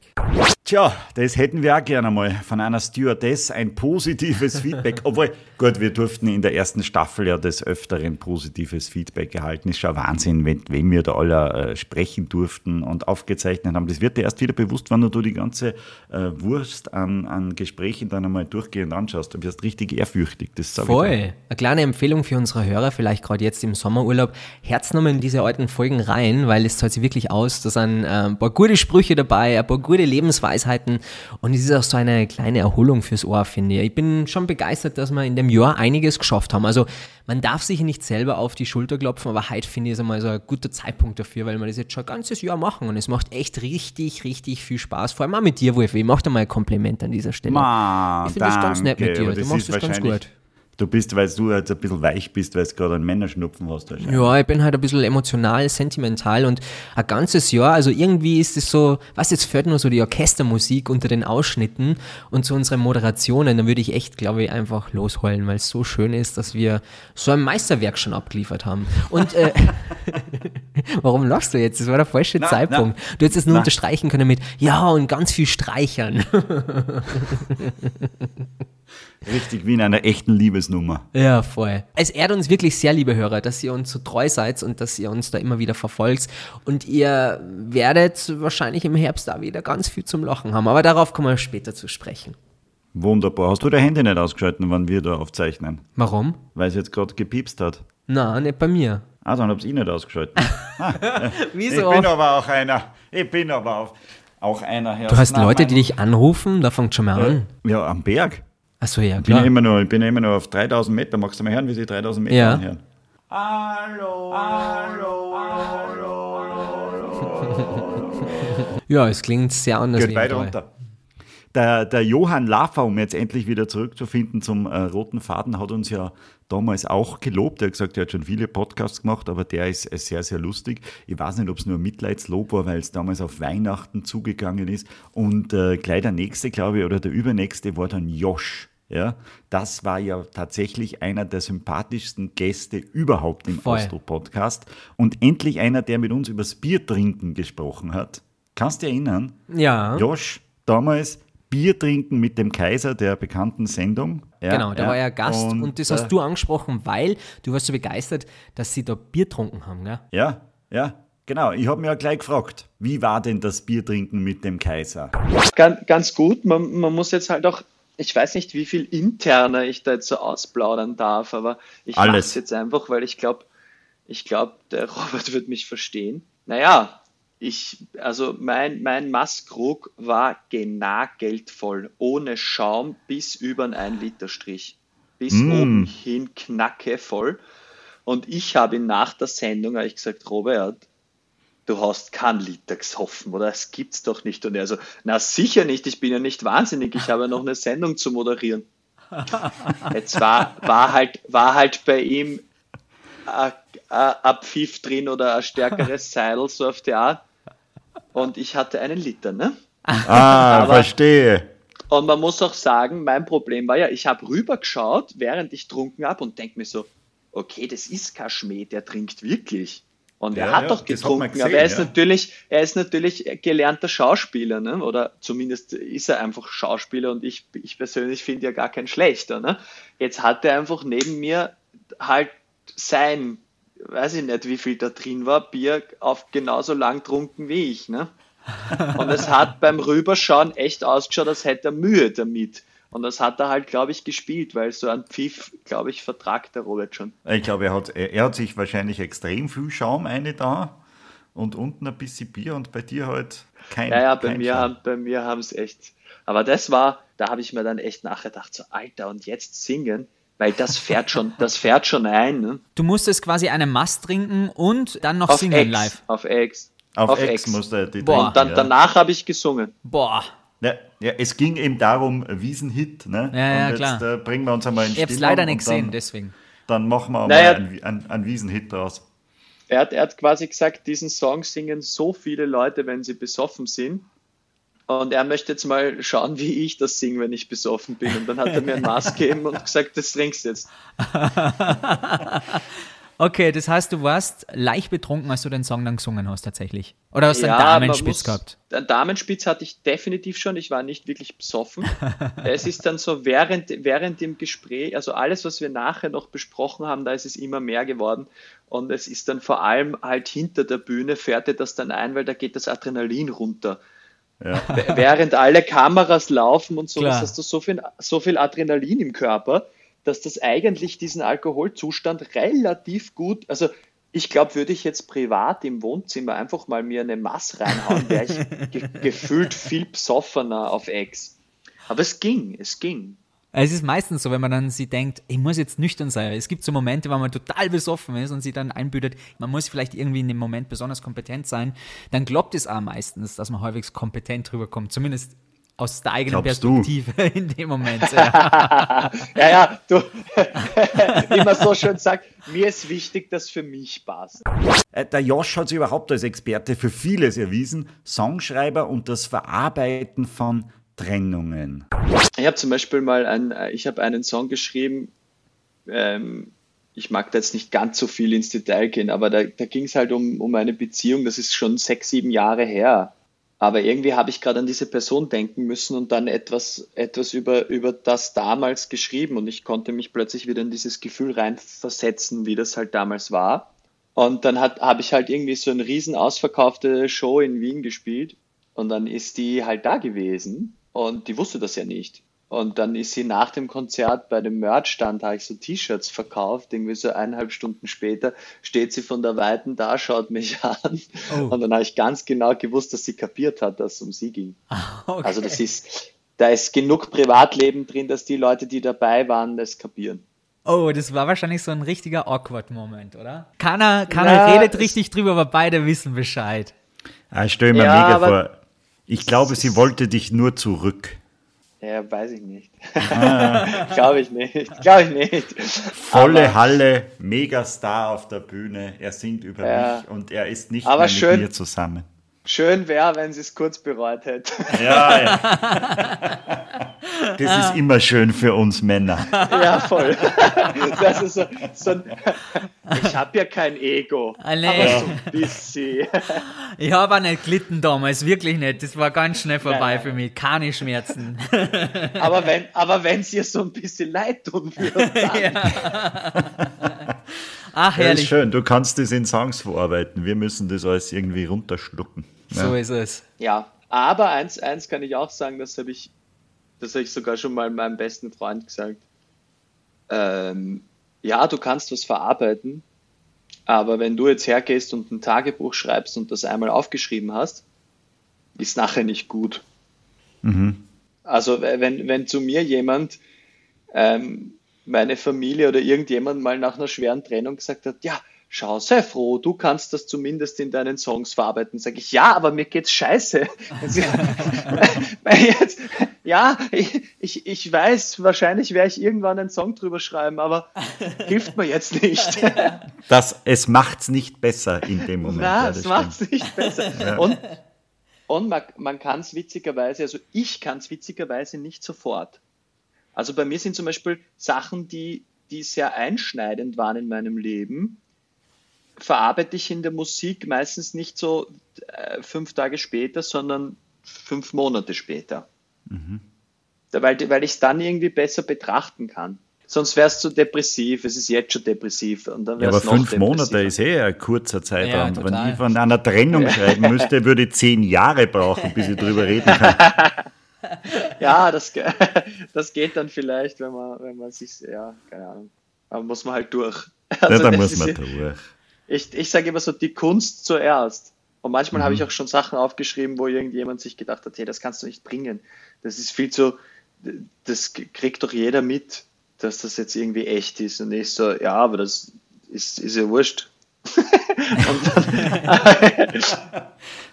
Speaker 3: Tja, das hätten wir auch gerne mal von einer Stewardess, ein positives Feedback. Obwohl, gut, wir durften in der ersten Staffel ja des Öfteren positives Feedback erhalten. Ist schon Wahnsinn, wenn, wenn wir da alle äh, sprechen durften und aufgezeichnet haben. Das wird dir erst wieder bewusst, wenn du die ganze äh, Wurst an, an Gesprächen dann einmal durchgehend anschaust. Du wirst richtig ehrfürchtig. Das.
Speaker 1: Voll. Eine kleine Empfehlung für unsere Hörer, vielleicht gerade jetzt im Sommerurlaub. Herz nochmal in diese alten Folgen rein, weil es zahlt sich wirklich aus. Da sind äh, ein paar gute Sprüche dabei, ein paar gute Lebensweisheiten und es ist auch so eine kleine Erholung fürs Ohr, finde ich. Ich bin schon begeistert, dass wir in dem Jahr einiges geschafft haben. Also man darf sich nicht selber auf die Schulter klopfen, aber heute finde ich es einmal so ein guter Zeitpunkt dafür, weil wir das jetzt schon ein ganzes Jahr machen und es macht echt richtig, richtig viel Spaß. Vor allem auch mit dir, Wolf. Ich mach dir mal ein Kompliment an dieser Stelle.
Speaker 3: Ma,
Speaker 1: ich finde das ganz nett mit dir. Du machst das ganz gut.
Speaker 3: Du bist, weil du jetzt ein bisschen weich bist, weil du gerade einen Männerschnupfen hast.
Speaker 1: Ja, ich bin halt ein bisschen emotional, sentimental und ein ganzes Jahr, also irgendwie ist es so, was jetzt fehlt nur so die Orchestermusik unter den Ausschnitten und zu unseren Moderationen, dann würde ich echt, glaube ich, einfach losheulen, weil es so schön ist, dass wir so ein Meisterwerk schon abgeliefert haben. Und äh, warum lachst du jetzt? Das war der falsche
Speaker 3: Na,
Speaker 1: Zeitpunkt.
Speaker 3: na.
Speaker 1: du hättest es nur
Speaker 3: Na.
Speaker 1: unterstreichen können mit Ja und ganz viel streichern.
Speaker 3: Richtig wie in einer echten Liebesnummer.
Speaker 1: Ja, voll. Es ehrt uns wirklich sehr, liebe Hörer, dass ihr uns so treu seid und dass ihr uns da immer wieder verfolgt. Und ihr werdet wahrscheinlich im Herbst da wieder ganz viel zum Lachen haben. Aber darauf kommen wir später zu sprechen.
Speaker 3: Wunderbar. Hast du dein Handy nicht ausgeschalten, wann wir da aufzeichnen?
Speaker 1: Warum?
Speaker 3: Weil es jetzt gerade gepiepst hat.
Speaker 1: Na, nicht bei mir.
Speaker 3: Ah, dann hab's ich nicht ausgeschalten.
Speaker 1: Wie
Speaker 3: ich
Speaker 1: so
Speaker 3: bin aber auch einer. Ich bin aber auch, auch einer. Herr
Speaker 1: Du hast Leute, die dich anrufen, da fängt schon mal an.
Speaker 3: Ja, am Berg.
Speaker 1: Achso, ja,
Speaker 3: Ich bin, ja
Speaker 1: klar.
Speaker 3: immer noch, ich bin ja immer noch auf 3000 Meter. Magst du mal hören, wie sie 3000 Meter
Speaker 1: Ja.
Speaker 3: anhören? Hallo, hallo,
Speaker 1: Ja, es klingt sehr anders
Speaker 3: Geht
Speaker 1: wie
Speaker 3: weit
Speaker 1: im Tal.
Speaker 3: runter. Der, der Johann Laffer, um jetzt endlich wieder zurückzufinden zum äh, roten Faden, hat uns ja damals auch gelobt. Er hat gesagt, er hat schon viele Podcasts gemacht, aber der ist äh, sehr, sehr lustig. Ich weiß nicht, ob es nur ein Mitleidslob war, weil es damals auf Weihnachten zugegangen ist. Und äh, gleich der nächste, glaube ich, oder der übernächste war dann Josh. Ja, das war ja tatsächlich einer der sympathischsten Gäste überhaupt im
Speaker 1: Voll.
Speaker 3: Astro-Podcast. Und endlich einer, der mit uns übers Biertrinken gesprochen hat. Kannst du dich erinnern?
Speaker 1: Ja,
Speaker 3: Josh, damals Bier trinken mit dem Kaiser der bekannten Sendung. Ja,
Speaker 1: genau, da war er Gast und, das
Speaker 3: äh,
Speaker 1: hast du angesprochen, weil du warst so begeistert, dass sie da Bier getrunken haben, gell?
Speaker 3: Ja, ja, genau. Ich habe mir ja gleich gefragt, wie war denn das Biertrinken mit dem Kaiser?
Speaker 7: Ganz, ganz gut. Man, man muss jetzt halt auch, ich weiß nicht, wie viel interner ich da jetzt so ausplaudern darf, aber ich mache es jetzt einfach, weil ich glaube, ich glaube, der Robert wird mich verstehen. Naja, ich, also mein, mein Maßkrug war genageltvoll, ohne Schaum bis über einen 1 Liter Strich. Bis
Speaker 3: Mm.
Speaker 7: oben hin knackevoll. Und ich habe ihn nach der Sendung hab ich gesagt, Robert, du hast keinen Liter gesoffen, oder? Das gibt's doch nicht. Und er so, na sicher nicht, ich bin ja nicht wahnsinnig, ich habe ja noch eine Sendung zu moderieren. Jetzt war, war, halt, war halt bei ihm ein ein Pfiff drin oder ein stärkeres Seidel, so auf die Art. Und ich hatte einen Liter, ne?
Speaker 3: Ah,
Speaker 7: Aber-
Speaker 3: verstehe.
Speaker 7: Und man muss auch sagen, mein Problem war ja, ich habe rübergeschaut, während ich trunken habe und denke mir so, okay, das ist kein Schmäh, der trinkt wirklich. Und er
Speaker 3: Ja,
Speaker 7: hat
Speaker 3: ja,
Speaker 7: doch getrunken, aber er ist,
Speaker 3: gesehen, ja.
Speaker 7: natürlich, er ist natürlich gelernter Schauspieler, ne? oder zumindest ist er einfach Schauspieler und ich, ich persönlich finde ja gar kein schlechter. Ne? Jetzt hat er einfach neben mir halt sein, weiß ich nicht, wie viel da drin war, Bier auf genauso lang trunken wie ich. Ne? Und es hat beim Rüberschauen echt ausgeschaut, als hätte er Mühe damit. Und das hat er halt, glaube ich, gespielt, weil so ein Pfiff, glaube ich, vertragt der Robert schon.
Speaker 3: Ich glaube, er hat, er, er hat sich wahrscheinlich extrem viel Schaum eine da und unten ein bisschen Bier und bei dir halt kein
Speaker 7: Ja, ja, bei
Speaker 3: kein
Speaker 7: mir,
Speaker 3: Schaum.
Speaker 7: bei mir haben es echt. Aber das war, da habe ich mir dann echt nachgedacht, so Alter, und jetzt singen, weil das fährt schon, das fährt schon ein. Ne?
Speaker 4: Du musstest quasi eine Mast trinken und dann noch
Speaker 7: Auf
Speaker 4: singen
Speaker 7: X,
Speaker 4: live.
Speaker 7: Auf X.
Speaker 3: Auf, Ex musste er die
Speaker 4: Boah.
Speaker 3: trinken,
Speaker 7: Und dann,
Speaker 3: ja.
Speaker 7: danach habe ich gesungen.
Speaker 4: Boah.
Speaker 3: Ja, ja, es ging eben darum, Wiesenhit. Ne?
Speaker 4: Ja, ja,
Speaker 3: und jetzt
Speaker 4: klar.
Speaker 3: Äh, bringen wir uns einmal in
Speaker 4: Ich hab's
Speaker 3: Stimmung
Speaker 4: leider
Speaker 3: und
Speaker 4: nicht gesehen,
Speaker 3: dann,
Speaker 4: deswegen.
Speaker 3: Dann machen wir
Speaker 7: Naja.
Speaker 3: mal einen, einen, einen Wiesenhit draus.
Speaker 7: er hat, er hat quasi gesagt, diesen Song singen so viele Leute, wenn sie besoffen sind. Und er möchte jetzt mal schauen, wie ich das singe, wenn ich besoffen bin. Und dann hat er mir ein Maß gegeben und gesagt, das trinkst du jetzt.
Speaker 4: Okay, das heißt, du warst leicht betrunken, als du den Song dann gesungen hast, tatsächlich. Oder hast du
Speaker 7: Ja,
Speaker 4: einen Damenspitz
Speaker 7: muss-
Speaker 4: gehabt?
Speaker 7: Einen Damenspitz hatte ich definitiv schon. Ich war nicht wirklich besoffen. es ist dann so während, während dem Gespräch, also alles, was wir nachher noch besprochen haben, da ist es immer mehr geworden. Und es ist dann vor allem halt hinter der Bühne fährt dir das dann ein, weil da geht das Adrenalin runter. W- Während alle Kameras laufen und so, hast du so viel, so viel Adrenalin im Körper, dass das eigentlich diesen Alkoholzustand relativ gut, also ich glaube, würde ich jetzt privat im Wohnzimmer einfach mal mir eine Mass reinhauen, wäre ich ge gefühlt viel besoffener auf Ex. Aber es ging, es ging.
Speaker 4: Es ist meistens so, wenn man dann sie denkt, ich muss jetzt nüchtern sein. Es gibt so Momente, wo man total besoffen ist und sie dann einbütet, man muss vielleicht irgendwie in dem Moment besonders kompetent sein. Dann glaubt es auch meistens, dass man halbwegs kompetent rüberkommt. Zumindest aus der eigenen
Speaker 3: Glaubst du?
Speaker 4: Perspektive in dem Moment. Ja.
Speaker 7: Ja, ja, du, wie man so schön sagt, mir ist wichtig, dass für mich passt.
Speaker 3: Äh, Der Josh hat sich überhaupt als Experte für vieles erwiesen. Songschreiber und das Verarbeiten von Trennungen.
Speaker 7: Ich habe zum Beispiel mal ein, ich habe einen Song geschrieben, ähm, ich mag da jetzt nicht ganz so viel ins Detail gehen, aber da, da ging es halt um, um eine Beziehung, das ist schon sechs, sieben Jahre her. Aber irgendwie habe ich gerade an diese Person denken müssen und dann etwas, etwas über, über das damals geschrieben und ich konnte mich plötzlich wieder in dieses Gefühl reinversetzen, wie das halt damals war. Und dann habe ich halt irgendwie so eine riesen ausverkaufte Show in Wien gespielt und dann ist die halt da gewesen und die wusste das ja nicht. Und dann ist sie nach dem Konzert bei dem Merch-Stand, habe ich so T-Shirts verkauft, irgendwie so eineinhalb Stunden später steht sie von der Weiten da, schaut mich an. Und dann habe ich ganz genau gewusst, dass sie kapiert hat, dass es um sie ging.
Speaker 4: Okay.
Speaker 7: Also das ist, da ist genug Privatleben drin, dass die Leute, die dabei waren, das kapieren.
Speaker 4: Oh, das war wahrscheinlich so ein richtiger Awkward-Moment, oder? Keiner, keiner
Speaker 7: Ja,
Speaker 4: redet richtig drüber, aber beide wissen Bescheid.
Speaker 3: Ah, Ich stelle mir
Speaker 7: Ja,
Speaker 3: mega vor. Ich glaube, sie wollte dich nur zurück.
Speaker 7: Ja, weiß ich nicht. Glaube ich nicht. Glaube ich nicht.
Speaker 3: Volle
Speaker 7: Aber-
Speaker 3: Halle, Megastar auf der Bühne. Er singt über
Speaker 7: Ja.
Speaker 3: mich und er ist nicht
Speaker 7: Aber
Speaker 3: mehr
Speaker 7: schön-
Speaker 3: mit mir zusammen.
Speaker 7: Schön wäre, wenn sie es kurz bereut hätte.
Speaker 3: Ja, ja. Das ist immer schön für uns Männer.
Speaker 7: Ja, voll. Das ist so, so ein, ich habe ja kein Ego,
Speaker 4: Ah, nee.
Speaker 7: aber so ein bisschen.
Speaker 4: Ich habe auch nicht gelitten damals, wirklich nicht. Das war ganz schnell vorbei
Speaker 7: Nein.
Speaker 4: für mich. Keine Schmerzen.
Speaker 7: Aber wenn aber wenn's ihr so ein bisschen leid tun würde, dann,
Speaker 4: Ach,
Speaker 3: Ja, ist
Speaker 4: herrlich.
Speaker 3: schön, du kannst das in Songs verarbeiten. Wir müssen das alles irgendwie runterschlucken.
Speaker 4: So ist es.
Speaker 7: ja. Aber eins, eins kann ich auch sagen, das habe ich, das habe ich sogar schon mal meinem besten Freund gesagt. Ähm, ja, du kannst was verarbeiten, aber wenn du jetzt hergehst und ein Tagebuch schreibst und das einmal aufgeschrieben hast, ist nachher nicht gut. Also wenn, wenn zu mir jemand, ähm, meine Familie oder irgendjemand mal nach einer schweren Trennung gesagt hat, ja, schau, sei froh, du kannst das zumindest in deinen Songs verarbeiten, sage ich, ja, aber mir geht's scheiße. Weil jetzt, ja, ich, ich, ich weiß, wahrscheinlich werde ich irgendwann einen Song drüber schreiben, aber hilft mir jetzt nicht.
Speaker 3: Das, es macht's nicht besser in dem Moment.
Speaker 7: Na,
Speaker 3: ja,
Speaker 7: es nicht besser. Und, und man, man kann es witzigerweise, also ich kann es witzigerweise nicht sofort. Also bei mir sind zum Beispiel Sachen, die, die sehr einschneidend waren in meinem Leben, verarbeite ich in der Musik meistens nicht so äh, fünf Tage später, sondern fünf Monate später. Da- Weil, weil ich es dann irgendwie besser betrachten kann. Sonst wäre es zu depressiv, es ist jetzt schon depressiv. Und dann
Speaker 3: Ja, aber
Speaker 7: noch
Speaker 3: fünf Monate ist eh ein kurzer Zeitraum.
Speaker 4: Ja,
Speaker 3: Wenn ich von einer Trennung schreiben müsste, würde ich zehn Jahre brauchen, bis ich drüber reden kann.
Speaker 7: Ja, das, das geht dann vielleicht, wenn man, wenn man sich, ja, keine Ahnung. Aber muss man halt durch.
Speaker 3: Ja,
Speaker 7: Also
Speaker 3: da
Speaker 7: das
Speaker 3: muss man durch.
Speaker 7: Ich, ich sage immer so, die Kunst zuerst. Und manchmal
Speaker 3: Mhm.
Speaker 7: habe ich auch schon Sachen aufgeschrieben, wo irgendjemand sich gedacht hat, hey, das kannst du nicht bringen. Das ist viel zu, das kriegt doch jeder mit, dass das jetzt irgendwie echt ist. Und ich so, ja, aber das ist, ist ja wurscht. Dann,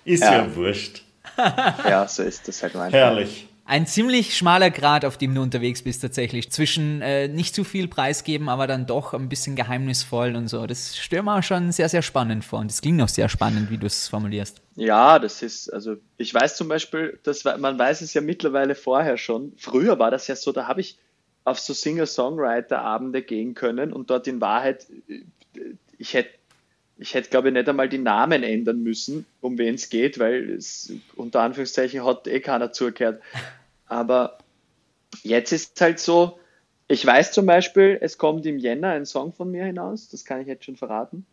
Speaker 3: Ist
Speaker 7: Ja.
Speaker 3: ja, wurscht.
Speaker 7: ja, so ist das halt manchmal.
Speaker 3: Herrlich.
Speaker 4: Ein ziemlich schmaler Grad, auf dem du unterwegs bist tatsächlich. Zwischen äh, nicht zu viel preisgeben, aber dann doch ein bisschen geheimnisvoll und so. Das stelle mir schon sehr, sehr spannend vor. Und das klingt auch sehr spannend, wie du es formulierst.
Speaker 7: Ja, das ist, also ich weiß zum Beispiel, dass man weiß es ja mittlerweile vorher schon. Früher war das ja so, da habe ich auf so Singer-Songwriter-Abende gehen können und dort in Wahrheit, ich hätte ich hätte, glaube ich, nicht einmal die Namen ändern müssen, um wen es geht, weil es unter Anführungszeichen hat eh keiner zugehört. Aber jetzt ist es halt so, ich weiß zum Beispiel, es kommt im Jänner ein Song von mir hinaus, das kann ich jetzt schon verraten,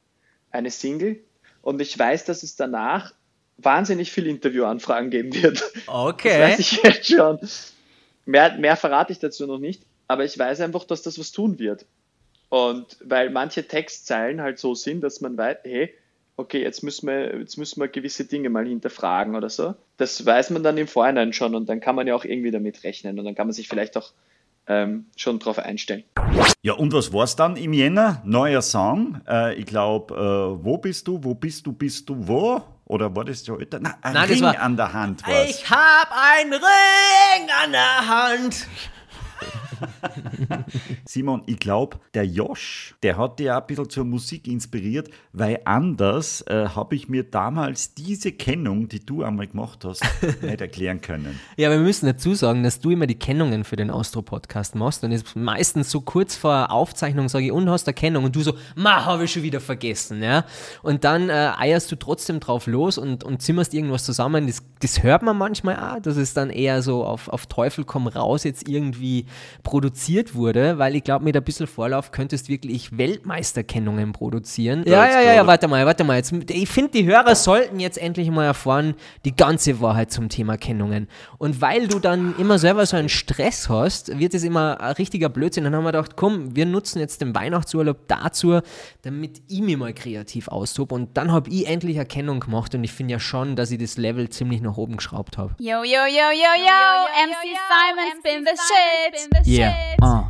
Speaker 7: eine Single. Und ich weiß, dass es danach wahnsinnig viele Interviewanfragen geben wird.
Speaker 4: Okay.
Speaker 7: Das weiß ich jetzt schon. Mehr, mehr verrate ich dazu noch nicht, aber ich weiß einfach, dass das was tun wird. Und weil manche Textzeilen halt so sind, dass man weiß, hey, okay, jetzt müssen wir, jetzt müssen wir gewisse Dinge mal hinterfragen oder so. Das weiß man dann im Vorhinein schon und dann kann man ja auch irgendwie damit rechnen und dann kann man sich vielleicht auch ähm, schon drauf einstellen.
Speaker 3: Ja, und was war es dann im Jänner? Neuer Song. Äh, ich glaube, äh, wo bist du, wo bist du, bist du, wo? Oder war das schon älter? Nein, ein
Speaker 1: Nein,
Speaker 3: Ring
Speaker 1: war-
Speaker 3: an der Hand war's.
Speaker 1: Ich hab ein Ring an der Hand.
Speaker 3: Simon, ich glaube, der Josh, der hat dich auch ein bisschen zur Musik inspiriert, weil anders äh, habe ich mir damals diese Kennung, die du einmal gemacht hast, nicht erklären können.
Speaker 1: Ja, wir müssen dazu sagen, dass du immer die Kennungen für den Austro-Podcast machst und jetzt meistens so kurz vor Aufzeichnung sage ich, und hast Erkennung und du so, ma, habe ich schon wieder vergessen, ja. Und dann äh, eierst du trotzdem drauf los und, und zimmerst irgendwas zusammen. Das, das hört man manchmal auch, dass es dann eher so auf, auf Teufel komm raus jetzt irgendwie produziert wurde, weil ich glaube, mit ein bisschen Vorlauf könntest wirklich Weltmeisterkennungen produzieren. Ja, ja, ja, ja, warte mal, warte mal. Jetzt, ich finde, die Hörer sollten jetzt endlich mal erfahren, die ganze Wahrheit zum Thema Kennungen. Und weil du dann immer selber so einen Stress hast, wird es immer ein richtiger Blödsinn. Dann haben wir gedacht, komm, wir nutzen jetzt den Weihnachtsurlaub dazu, damit ich mich mal kreativ austobe. Und dann habe ich endlich Erkennung gemacht und ich finde ja schon, dass ich das Level ziemlich nach oben geschraubt habe.
Speaker 8: Yo, yo, yo, yo, yo, MC Simon, spin the shit.
Speaker 4: Yeah. Uh.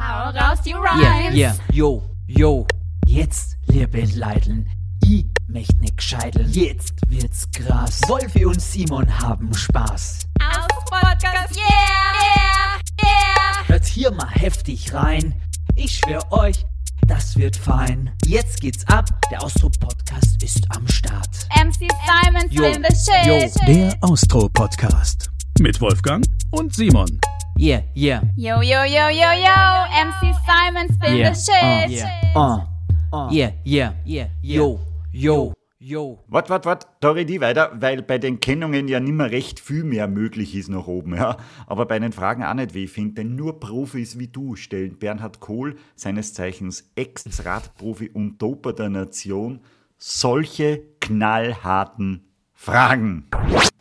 Speaker 8: Hau raus die
Speaker 4: Yeah,
Speaker 8: Rhymes.
Speaker 4: yeah, yo, yo. Jetzt, liebe Leideln, ich möcht nicht gescheiteln. Jetzt wird's krass. Wolfi und Simon haben Spaß.
Speaker 8: Aus Podcast, yeah, yeah, yeah.
Speaker 4: Hört hier mal heftig rein. Ich schwör euch, das wird fein. Jetzt geht's ab, der Austro-Podcast ist am Start.
Speaker 8: MC Simon, spin the shit.
Speaker 9: Der Austro-Podcast. Mit Wolfgang und Simon.
Speaker 4: Yeah, yeah,
Speaker 8: Yo, yo, yo, yo, yo, MC Simon, spin
Speaker 4: yeah,
Speaker 8: the shit.
Speaker 4: uh, uh, yeah, yeah, yeah, yo, yo, yo.
Speaker 3: Wart, wart, wart, da rede ich weiter, weil bei den Kennungen ja nicht mehr recht viel mehr möglich ist nach oben. Ja? Aber bei den Fragen auch nicht, wie ich finde, denn nur Profis wie du stellen Bernhard Kohl, seines Zeichens Ex-Radprofi und Doper der Nation, solche knallharten Fragen.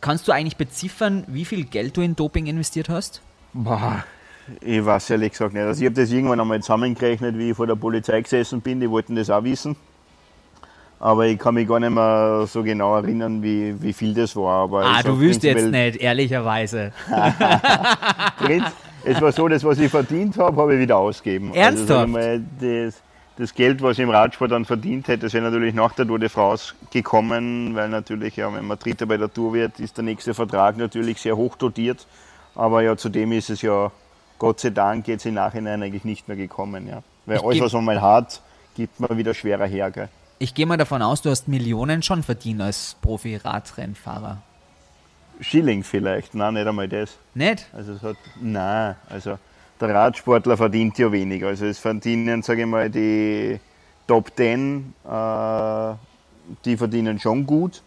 Speaker 4: Kannst du eigentlich beziffern, wie viel Geld du in Doping investiert hast?
Speaker 10: Boah, ich weiß ehrlich gesagt nicht. Also ich habe das irgendwann einmal zusammengerechnet, wie ich vor der Polizei gesessen bin. Die wollten das auch wissen. Aber ich kann mich gar nicht mehr so genau erinnern, wie, wie viel das war. Aber
Speaker 4: Ah, du willst jetzt nicht, ehrlicherweise.
Speaker 10: Es war so, das, was ich verdient habe, habe ich wieder ausgegeben.
Speaker 4: Ernsthaft?
Speaker 10: Also, wir mal, das, das Geld, was ich im Radsport dann verdient hätte, das wäre natürlich nach der Tour de France gekommen, weil natürlich, ja, wenn man Dritter bei der Tour wird, ist der nächste Vertrag natürlich sehr hoch dotiert. Aber ja, zudem ist es ja, Gott sei Dank, jetzt im Nachhinein eigentlich nicht mehr gekommen. Ja. Weil
Speaker 4: Ich
Speaker 10: alles, was man mal hat, gibt man wieder schwerer her. Gell.
Speaker 4: Ich gehe mal davon aus, du hast Millionen schon verdient als Profi-Radrennfahrer.
Speaker 10: Schilling vielleicht, nein, nicht einmal das.
Speaker 4: Nicht?
Speaker 10: Also es hat, nein, also der Radsportler verdient ja wenig. Also es verdienen, sage ich mal, die Top Ten, äh, die verdienen schon gut.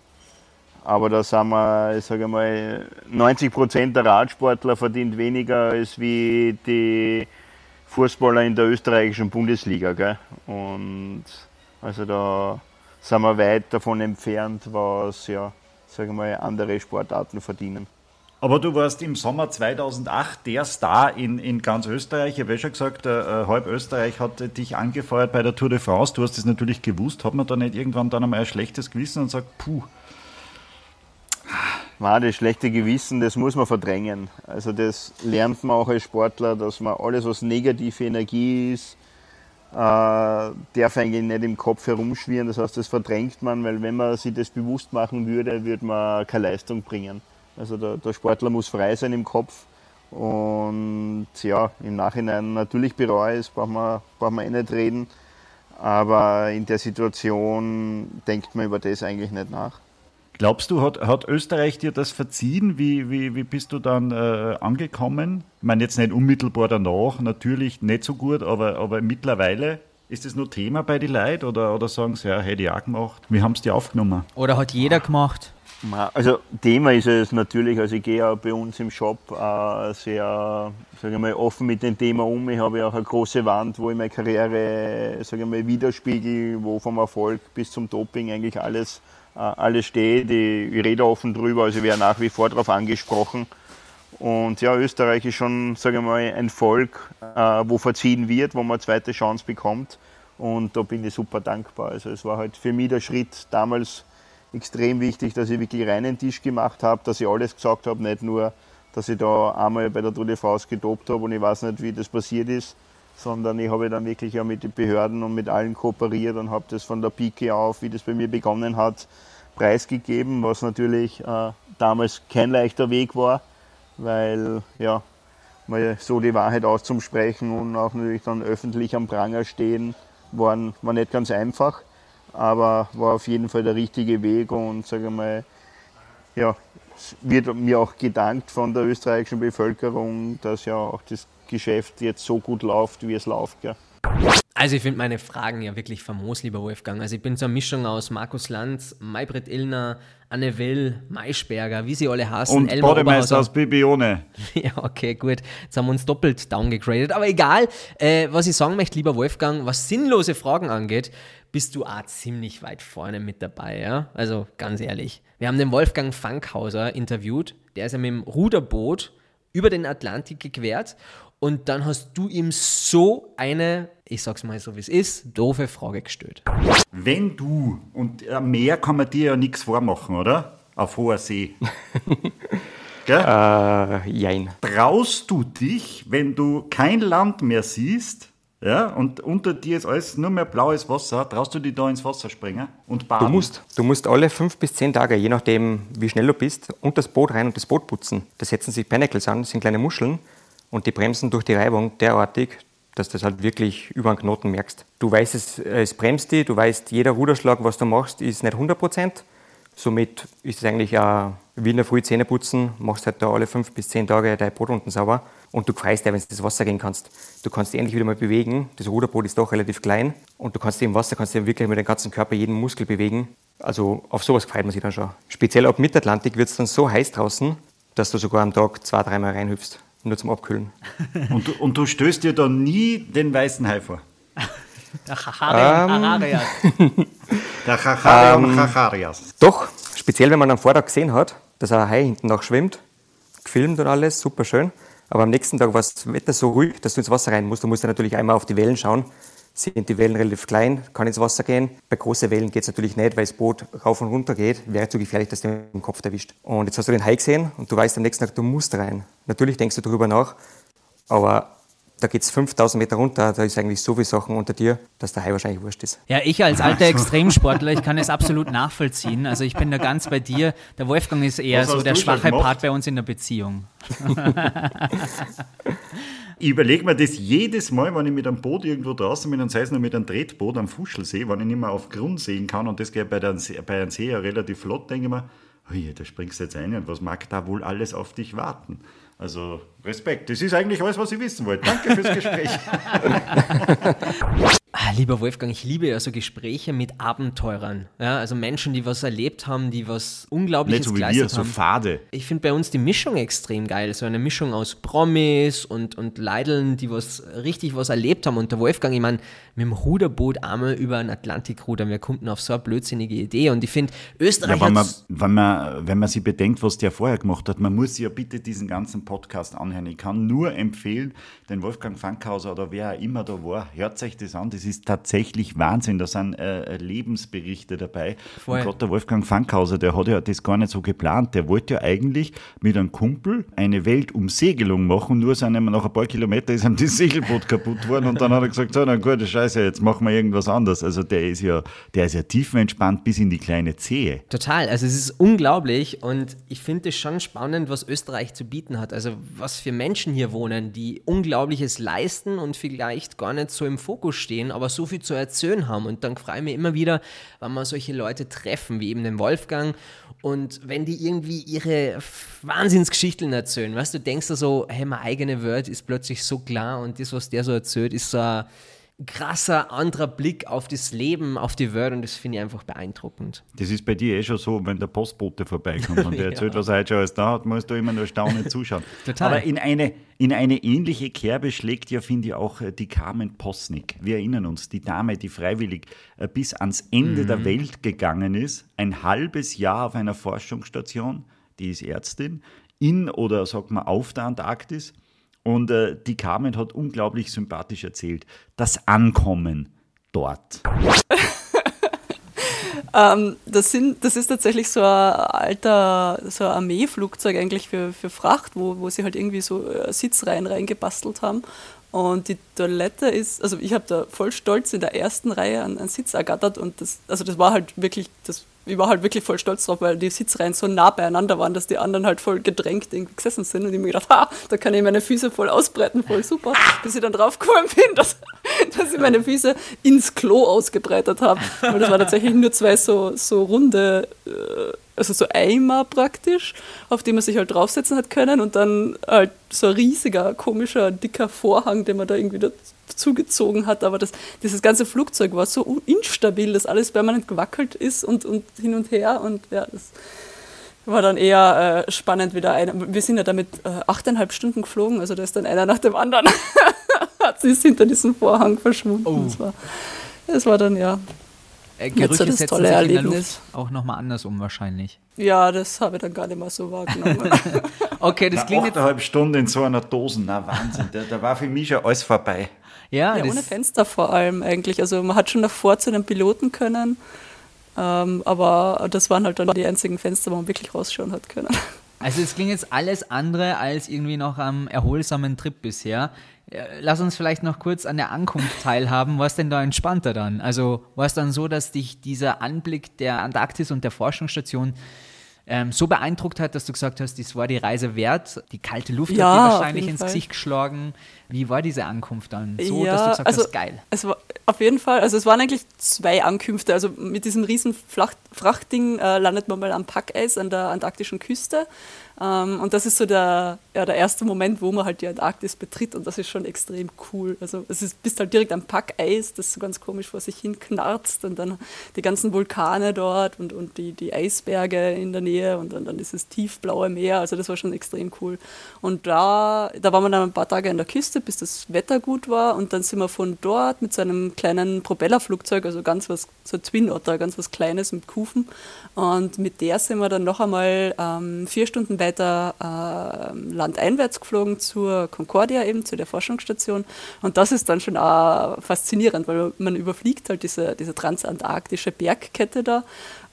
Speaker 10: Aber da sind wir, ich sage mal, 90 Prozent der Radsportler verdient weniger als wie die Fußballer in der österreichischen Bundesliga. Gell? Und also da sind wir weit davon entfernt, was ja, sage ich mal, andere Sportarten verdienen.
Speaker 3: Aber du warst im Sommer 2008 der Star in, in ganz Österreich. Ich habe ja schon gesagt, äh, halb Österreich hat dich angefeuert bei der Tour de France. Du hast es natürlich gewusst. Hat man da nicht irgendwann dann einmal ein schlechtes Gewissen und sagt, puh,
Speaker 10: Nein, das schlechte Gewissen, das muss man verdrängen. Also das lernt man auch als Sportler, dass man alles, was negative Energie ist, äh, darf eigentlich nicht im Kopf herumschwirren. Das heißt, das verdrängt man, weil wenn man sich das bewusst machen würde, würde man keine Leistung bringen. Also der, der Sportler muss frei sein im Kopf Und ja, im Nachhinein natürlich bereue es, braucht man, braucht man eh nicht reden. Aber in der Situation denkt man über das eigentlich nicht nach.
Speaker 3: Glaubst du, hat, hat Österreich dir das verziehen? Wie, wie, wie bist du dann äh, angekommen? Ich meine, jetzt nicht unmittelbar danach, natürlich nicht so gut, aber, aber mittlerweile ist das nur Thema bei den Leuten oder, oder sagen sie, ja, hätte ich auch gemacht? Wie haben sie die aufgenommen?
Speaker 4: Oder hat jeder gemacht?
Speaker 10: Also Thema ist es natürlich, also ich gehe ja bei uns im Shop äh, sehr sage ich mal, offen mit dem Thema um. Ich habe ja auch eine große Wand, wo ich meine Karriere sage ich mal, widerspiegel, wo vom Erfolg bis zum Doping eigentlich alles, alles steht. Ich, ich rede offen drüber, also ich werde nach wie vor darauf angesprochen. Und ja, Österreich ist schon, sage ich mal, ein Volk, äh, wo verziehen wird, wo man eine zweite Chance bekommt. Und da bin ich super dankbar. Also es war halt für mich der Schritt damals extrem wichtig, dass ich wirklich reinen Tisch gemacht habe, dass ich alles gesagt habe, nicht nur, dass ich da einmal bei der Tour de France gedopt habe und ich weiß nicht, wie das passiert ist, sondern ich habe dann wirklich ja mit den Behörden und mit allen kooperiert und habe das von der Pike auf, wie das bei mir begonnen hat, preisgegeben, was natürlich äh, damals kein leichter Weg war, weil ja, mal so die Wahrheit auszusprechen und auch natürlich dann öffentlich am Pranger stehen, war, war nicht ganz einfach aber war auf jeden Fall der richtige Weg und sage mal, ja, es wird mir auch gedankt von der österreichischen Bevölkerung, dass ja auch das Geschäft jetzt so gut läuft, wie es läuft. Ja.
Speaker 1: Also ich finde meine Fragen ja wirklich famos, lieber Wolfgang. Also ich bin so eine Mischung aus Markus Lanz, Maybrit Illner, Anne Will, Maischberger, wie sie alle heißen.
Speaker 3: Und
Speaker 1: Elmar
Speaker 3: Bademeister
Speaker 1: Oberhauser.
Speaker 3: aus Bibione.
Speaker 1: Ja, okay, gut. Jetzt haben wir uns doppelt downgegradet. Aber egal, äh, was ich sagen möchte, lieber Wolfgang, was sinnlose Fragen angeht, bist du auch ziemlich weit vorne mit dabei, ja? Also ganz ehrlich. Wir haben den Wolfgang Fankhauser interviewt, der ist ja mit dem Ruderboot über den Atlantik gequert und dann hast du ihm so eine, ich sag's mal so wie es ist, doofe Frage gestellt.
Speaker 3: Wenn du, und am Meer kann man dir ja nichts vormachen, oder? Auf hoher See. Gell?
Speaker 11: Äh, jein.
Speaker 3: Traust du dich, wenn du kein Land mehr siehst, ja, und unter dir ist alles nur mehr blaues Wasser, traust du dich da ins Wasser springen und baden?
Speaker 11: Du musst, du musst alle fünf bis zehn Tage, je nachdem wie schnell du bist, unter das Boot rein und das Boot putzen. Da setzen sich Pinnacles an, das sind kleine Muscheln und die bremsen durch die Reibung derartig, dass du das halt wirklich über einen Knoten merkst. Du weißt, es, es bremst dich, du weißt, jeder Ruderschlag, was du machst, ist nicht 100 Prozent. Somit ist es eigentlich auch wie in der Früh Zähne putzen, machst halt da alle fünf bis zehn Tage dein Boot unten sauber und du freust dich, wenn du ins Wasser gehen kannst. Du kannst dich endlich wieder mal bewegen. Das Ruderboot ist doch relativ klein und du kannst dich im Wasser kannst dich wirklich mit dem ganzen Körper jeden Muskel bewegen. Also auf sowas freut man sich dann schon. Speziell ab Mittatlantik wird es dann so heiß draußen, dass du sogar am Tag zwei, dreimal reinhüpfst, nur zum Abkühlen.
Speaker 3: Und du, und du stößt dir da nie den weißen Hai vor?
Speaker 1: Der Chacharias.
Speaker 3: Der Chachariam Chacharias.
Speaker 11: Doch, speziell wenn man am Vortag gesehen hat, dass ein Hai hinten noch schwimmt, gefilmt und alles, super schön. Aber am nächsten Tag war das Wetter so ruhig, dass du ins Wasser rein musst. Du musst dann natürlich einmal auf die Wellen schauen. Sind die Wellen relativ klein, kann ins Wasser gehen. Bei großen Wellen geht es natürlich nicht, weil das Boot rauf und runter geht. Wäre zu gefährlich, dass du den Kopf erwischt. Und jetzt hast du den Hai gesehen und du weißt am nächsten Tag, du musst rein. Natürlich denkst du darüber nach, aber da geht es 5000 Meter runter, da ist eigentlich so viel Sachen unter dir, dass der Hai wahrscheinlich wurscht ist.
Speaker 4: Ja, ich als alter Extremsportler, ich kann es absolut nachvollziehen. Also ich bin da ganz bei dir. Der Wolfgang ist eher
Speaker 3: Was
Speaker 4: so der schwache? Part bei uns in der Beziehung.
Speaker 3: Ich überlege mir das jedes Mal, wenn ich mit einem Boot irgendwo draußen bin und sei es nur mit einem Tretboot am Fuschelsee, wenn ich nicht mehr auf Grund sehen kann und das geht bei, der, bei einem See ja relativ flott, denke ich mir, da springst du jetzt ein und was mag da wohl alles auf dich warten? Also Respekt, das ist eigentlich alles, was ich wissen wollte. Danke fürs Gespräch.
Speaker 1: Ah, lieber Wolfgang, ich liebe ja so Gespräche mit Abenteurern. Ja, also Menschen, die was erlebt haben, die was Unglaubliches
Speaker 3: Nicht so wie wir, so fade.
Speaker 1: Ich finde bei uns die Mischung extrem geil. So eine Mischung aus Promis und, und Leideln, die was richtig was erlebt haben. Und der Wolfgang, ich meine, mit dem Ruderboot einmal über den Atlantik rudern. Wir konnten auf so eine blödsinnige Idee. Und ich finde, Österreich
Speaker 3: Ja, wenn, man, wenn, man, wenn man sich bedenkt, was der vorher gemacht hat, man muss sich ja bitte diesen ganzen Podcast anhören. Ich kann nur empfehlen, den Wolfgang Fankhauser oder wer auch immer da war, hört euch das an. Das das ist tatsächlich Wahnsinn. Da sind äh, Lebensberichte dabei. Und gerade der Wolfgang Fankhauser, der hat ja das gar nicht so geplant. Der wollte ja eigentlich mit einem Kumpel eine Weltumsegelung machen, nur sind ihm nach ein paar Kilometern ist ihm das Segelboot kaputt worden und dann hat er gesagt, so, na gut, scheiße, jetzt machen wir irgendwas anderes. Also der ist ja, der ist ja tiefenentspannt bis in die kleine Zehe.
Speaker 1: Total, also es ist unglaublich und ich finde es schon spannend, was Österreich zu bieten hat. Also was für Menschen hier wohnen, die Unglaubliches leisten und vielleicht gar nicht so im Fokus stehen, aber so viel zu erzählen haben. Und dann freue ich mich immer wieder, wenn wir solche Leute treffen, wie eben den Wolfgang. Und wenn die irgendwie ihre Wahnsinnsgeschichten erzählen, weißt du, denkst du so, hey, meine eigene Welt ist plötzlich so klar und das, was der so erzählt, ist so ein krasser anderer Blick auf das Leben, auf die Welt und das finde ich einfach beeindruckend.
Speaker 3: Das ist bei dir eh schon so, wenn der Postbote vorbeikommt und der erzählt,
Speaker 1: Ja.
Speaker 3: was er heute schon alles da hat, musst du immer nur staunend zuschauen.
Speaker 1: Total.
Speaker 3: Aber in eine, in eine ähnliche Kerbe schlägt ja, finde ich, auch äh, die Carmen Posnick. Wir erinnern uns, die Dame, die freiwillig äh, bis ans Ende
Speaker 1: Mhm.
Speaker 3: der Welt gegangen ist, ein halbes Jahr auf einer Forschungsstation, die ist Ärztin, in oder sagt man auf der Antarktis. Und äh, die Carmen hat unglaublich sympathisch erzählt, das Ankommen dort.
Speaker 12: Ähm, das, sind, das ist tatsächlich so ein alter so ein Armeeflugzeug eigentlich für, für Fracht, wo, wo sie halt irgendwie so äh, Sitzreihen reingebastelt haben. Und die Toilette ist, also ich habe da voll stolz in der ersten Reihe einen, einen Sitz ergattert und das, also das war halt wirklich, das, ich war halt wirklich voll stolz drauf, weil die Sitzreihen so nah beieinander waren, dass die anderen halt voll gedrängt irgendwie gesessen sind und ich mir gedacht, ha, da kann ich meine Füße voll ausbreiten, voll super, bis ich dann draufgekommen bin, dass, dass ich meine Füße ins Klo ausgebreitet habe. Weil das war tatsächlich nur zwei so, so runde, äh, also so Eimer praktisch, auf die man sich halt draufsetzen hat können und dann halt so ein riesiger, komischer, dicker Vorhang, den man da irgendwie zugezogen hat. Aber das, dieses ganze Flugzeug war so instabil, dass alles permanent gewackelt ist und, und hin und her und ja, das war dann eher äh, spannend wieder. Eine. Wir sind ja damit äh, achteinhalb Stunden geflogen, also da ist dann einer nach dem anderen hat sie ist hinter diesem Vorhang verschwunden. Das, war, das war dann ja
Speaker 4: Äh,
Speaker 12: so das
Speaker 4: setzen
Speaker 12: tolle
Speaker 4: sich in der
Speaker 12: Erlebnis.
Speaker 4: Luft auch nochmal andersrum wahrscheinlich.
Speaker 12: Ja, das habe ich dann gar nicht mehr so wahrgenommen.
Speaker 4: Okay, das
Speaker 3: Na,
Speaker 4: klingt jetzt...
Speaker 3: achteinhalb Stunden in so einer Dose, na Wahnsinn, da, da war für mich schon alles vorbei.
Speaker 4: Ja,
Speaker 12: ja, ohne Fenster vor allem eigentlich. Also man hat schon davor zu den Piloten können, ähm, aber das waren halt dann die einzigen Fenster, wo man wirklich rausschauen hat können.
Speaker 4: Also es klingt jetzt alles andere als irgendwie noch am erholsamen Trip bisher. Äh, Lass uns vielleicht noch kurz an der Ankunft teilhaben. War es denn da entspannter dann? Also war es dann so, dass dich dieser Anblick der Antarktis und der Forschungsstation ähm, so beeindruckt hat, dass du gesagt hast, das war die Reise wert? Die kalte Luft
Speaker 12: Ja,
Speaker 4: hat dir wahrscheinlich ins
Speaker 12: Fall.
Speaker 4: Gesicht geschlagen. Wie war diese Ankunft dann? So,
Speaker 12: Ja,
Speaker 4: dass du gesagt
Speaker 12: also-
Speaker 4: hast, geil.
Speaker 12: Es war auf jeden Fall, also es waren eigentlich zwei Ankünfte. Also mit diesem riesen Flach Frachtding äh, landet man mal am Packeis an der antarktischen Küste. Ähm, und das ist so der, ja, der erste Moment, wo man halt die Antarktis betritt und das ist schon extrem cool. Also es ist, bist halt direkt am Packeis, das so ganz komisch vor sich hin knarzt und dann die ganzen Vulkane dort und, und die, die Eisberge in der Nähe und dann, dann dieses tiefblaue Meer. Also das war schon extrem cool. Und da, da waren wir dann ein paar Tage an der Küste, bis das Wetter gut war und dann sind wir von dort mit so einem kleinen Propellerflugzeug, also ganz was, so ein Twin Otter, ganz was Kleines mit Kufen und mit der sind wir dann noch einmal ähm, vier Stunden weiter äh, landeinwärts geflogen zur Concordia eben, zu der Forschungsstation. Und das ist dann schon auch faszinierend, weil man überfliegt halt diese, diese transantarktische Bergkette da.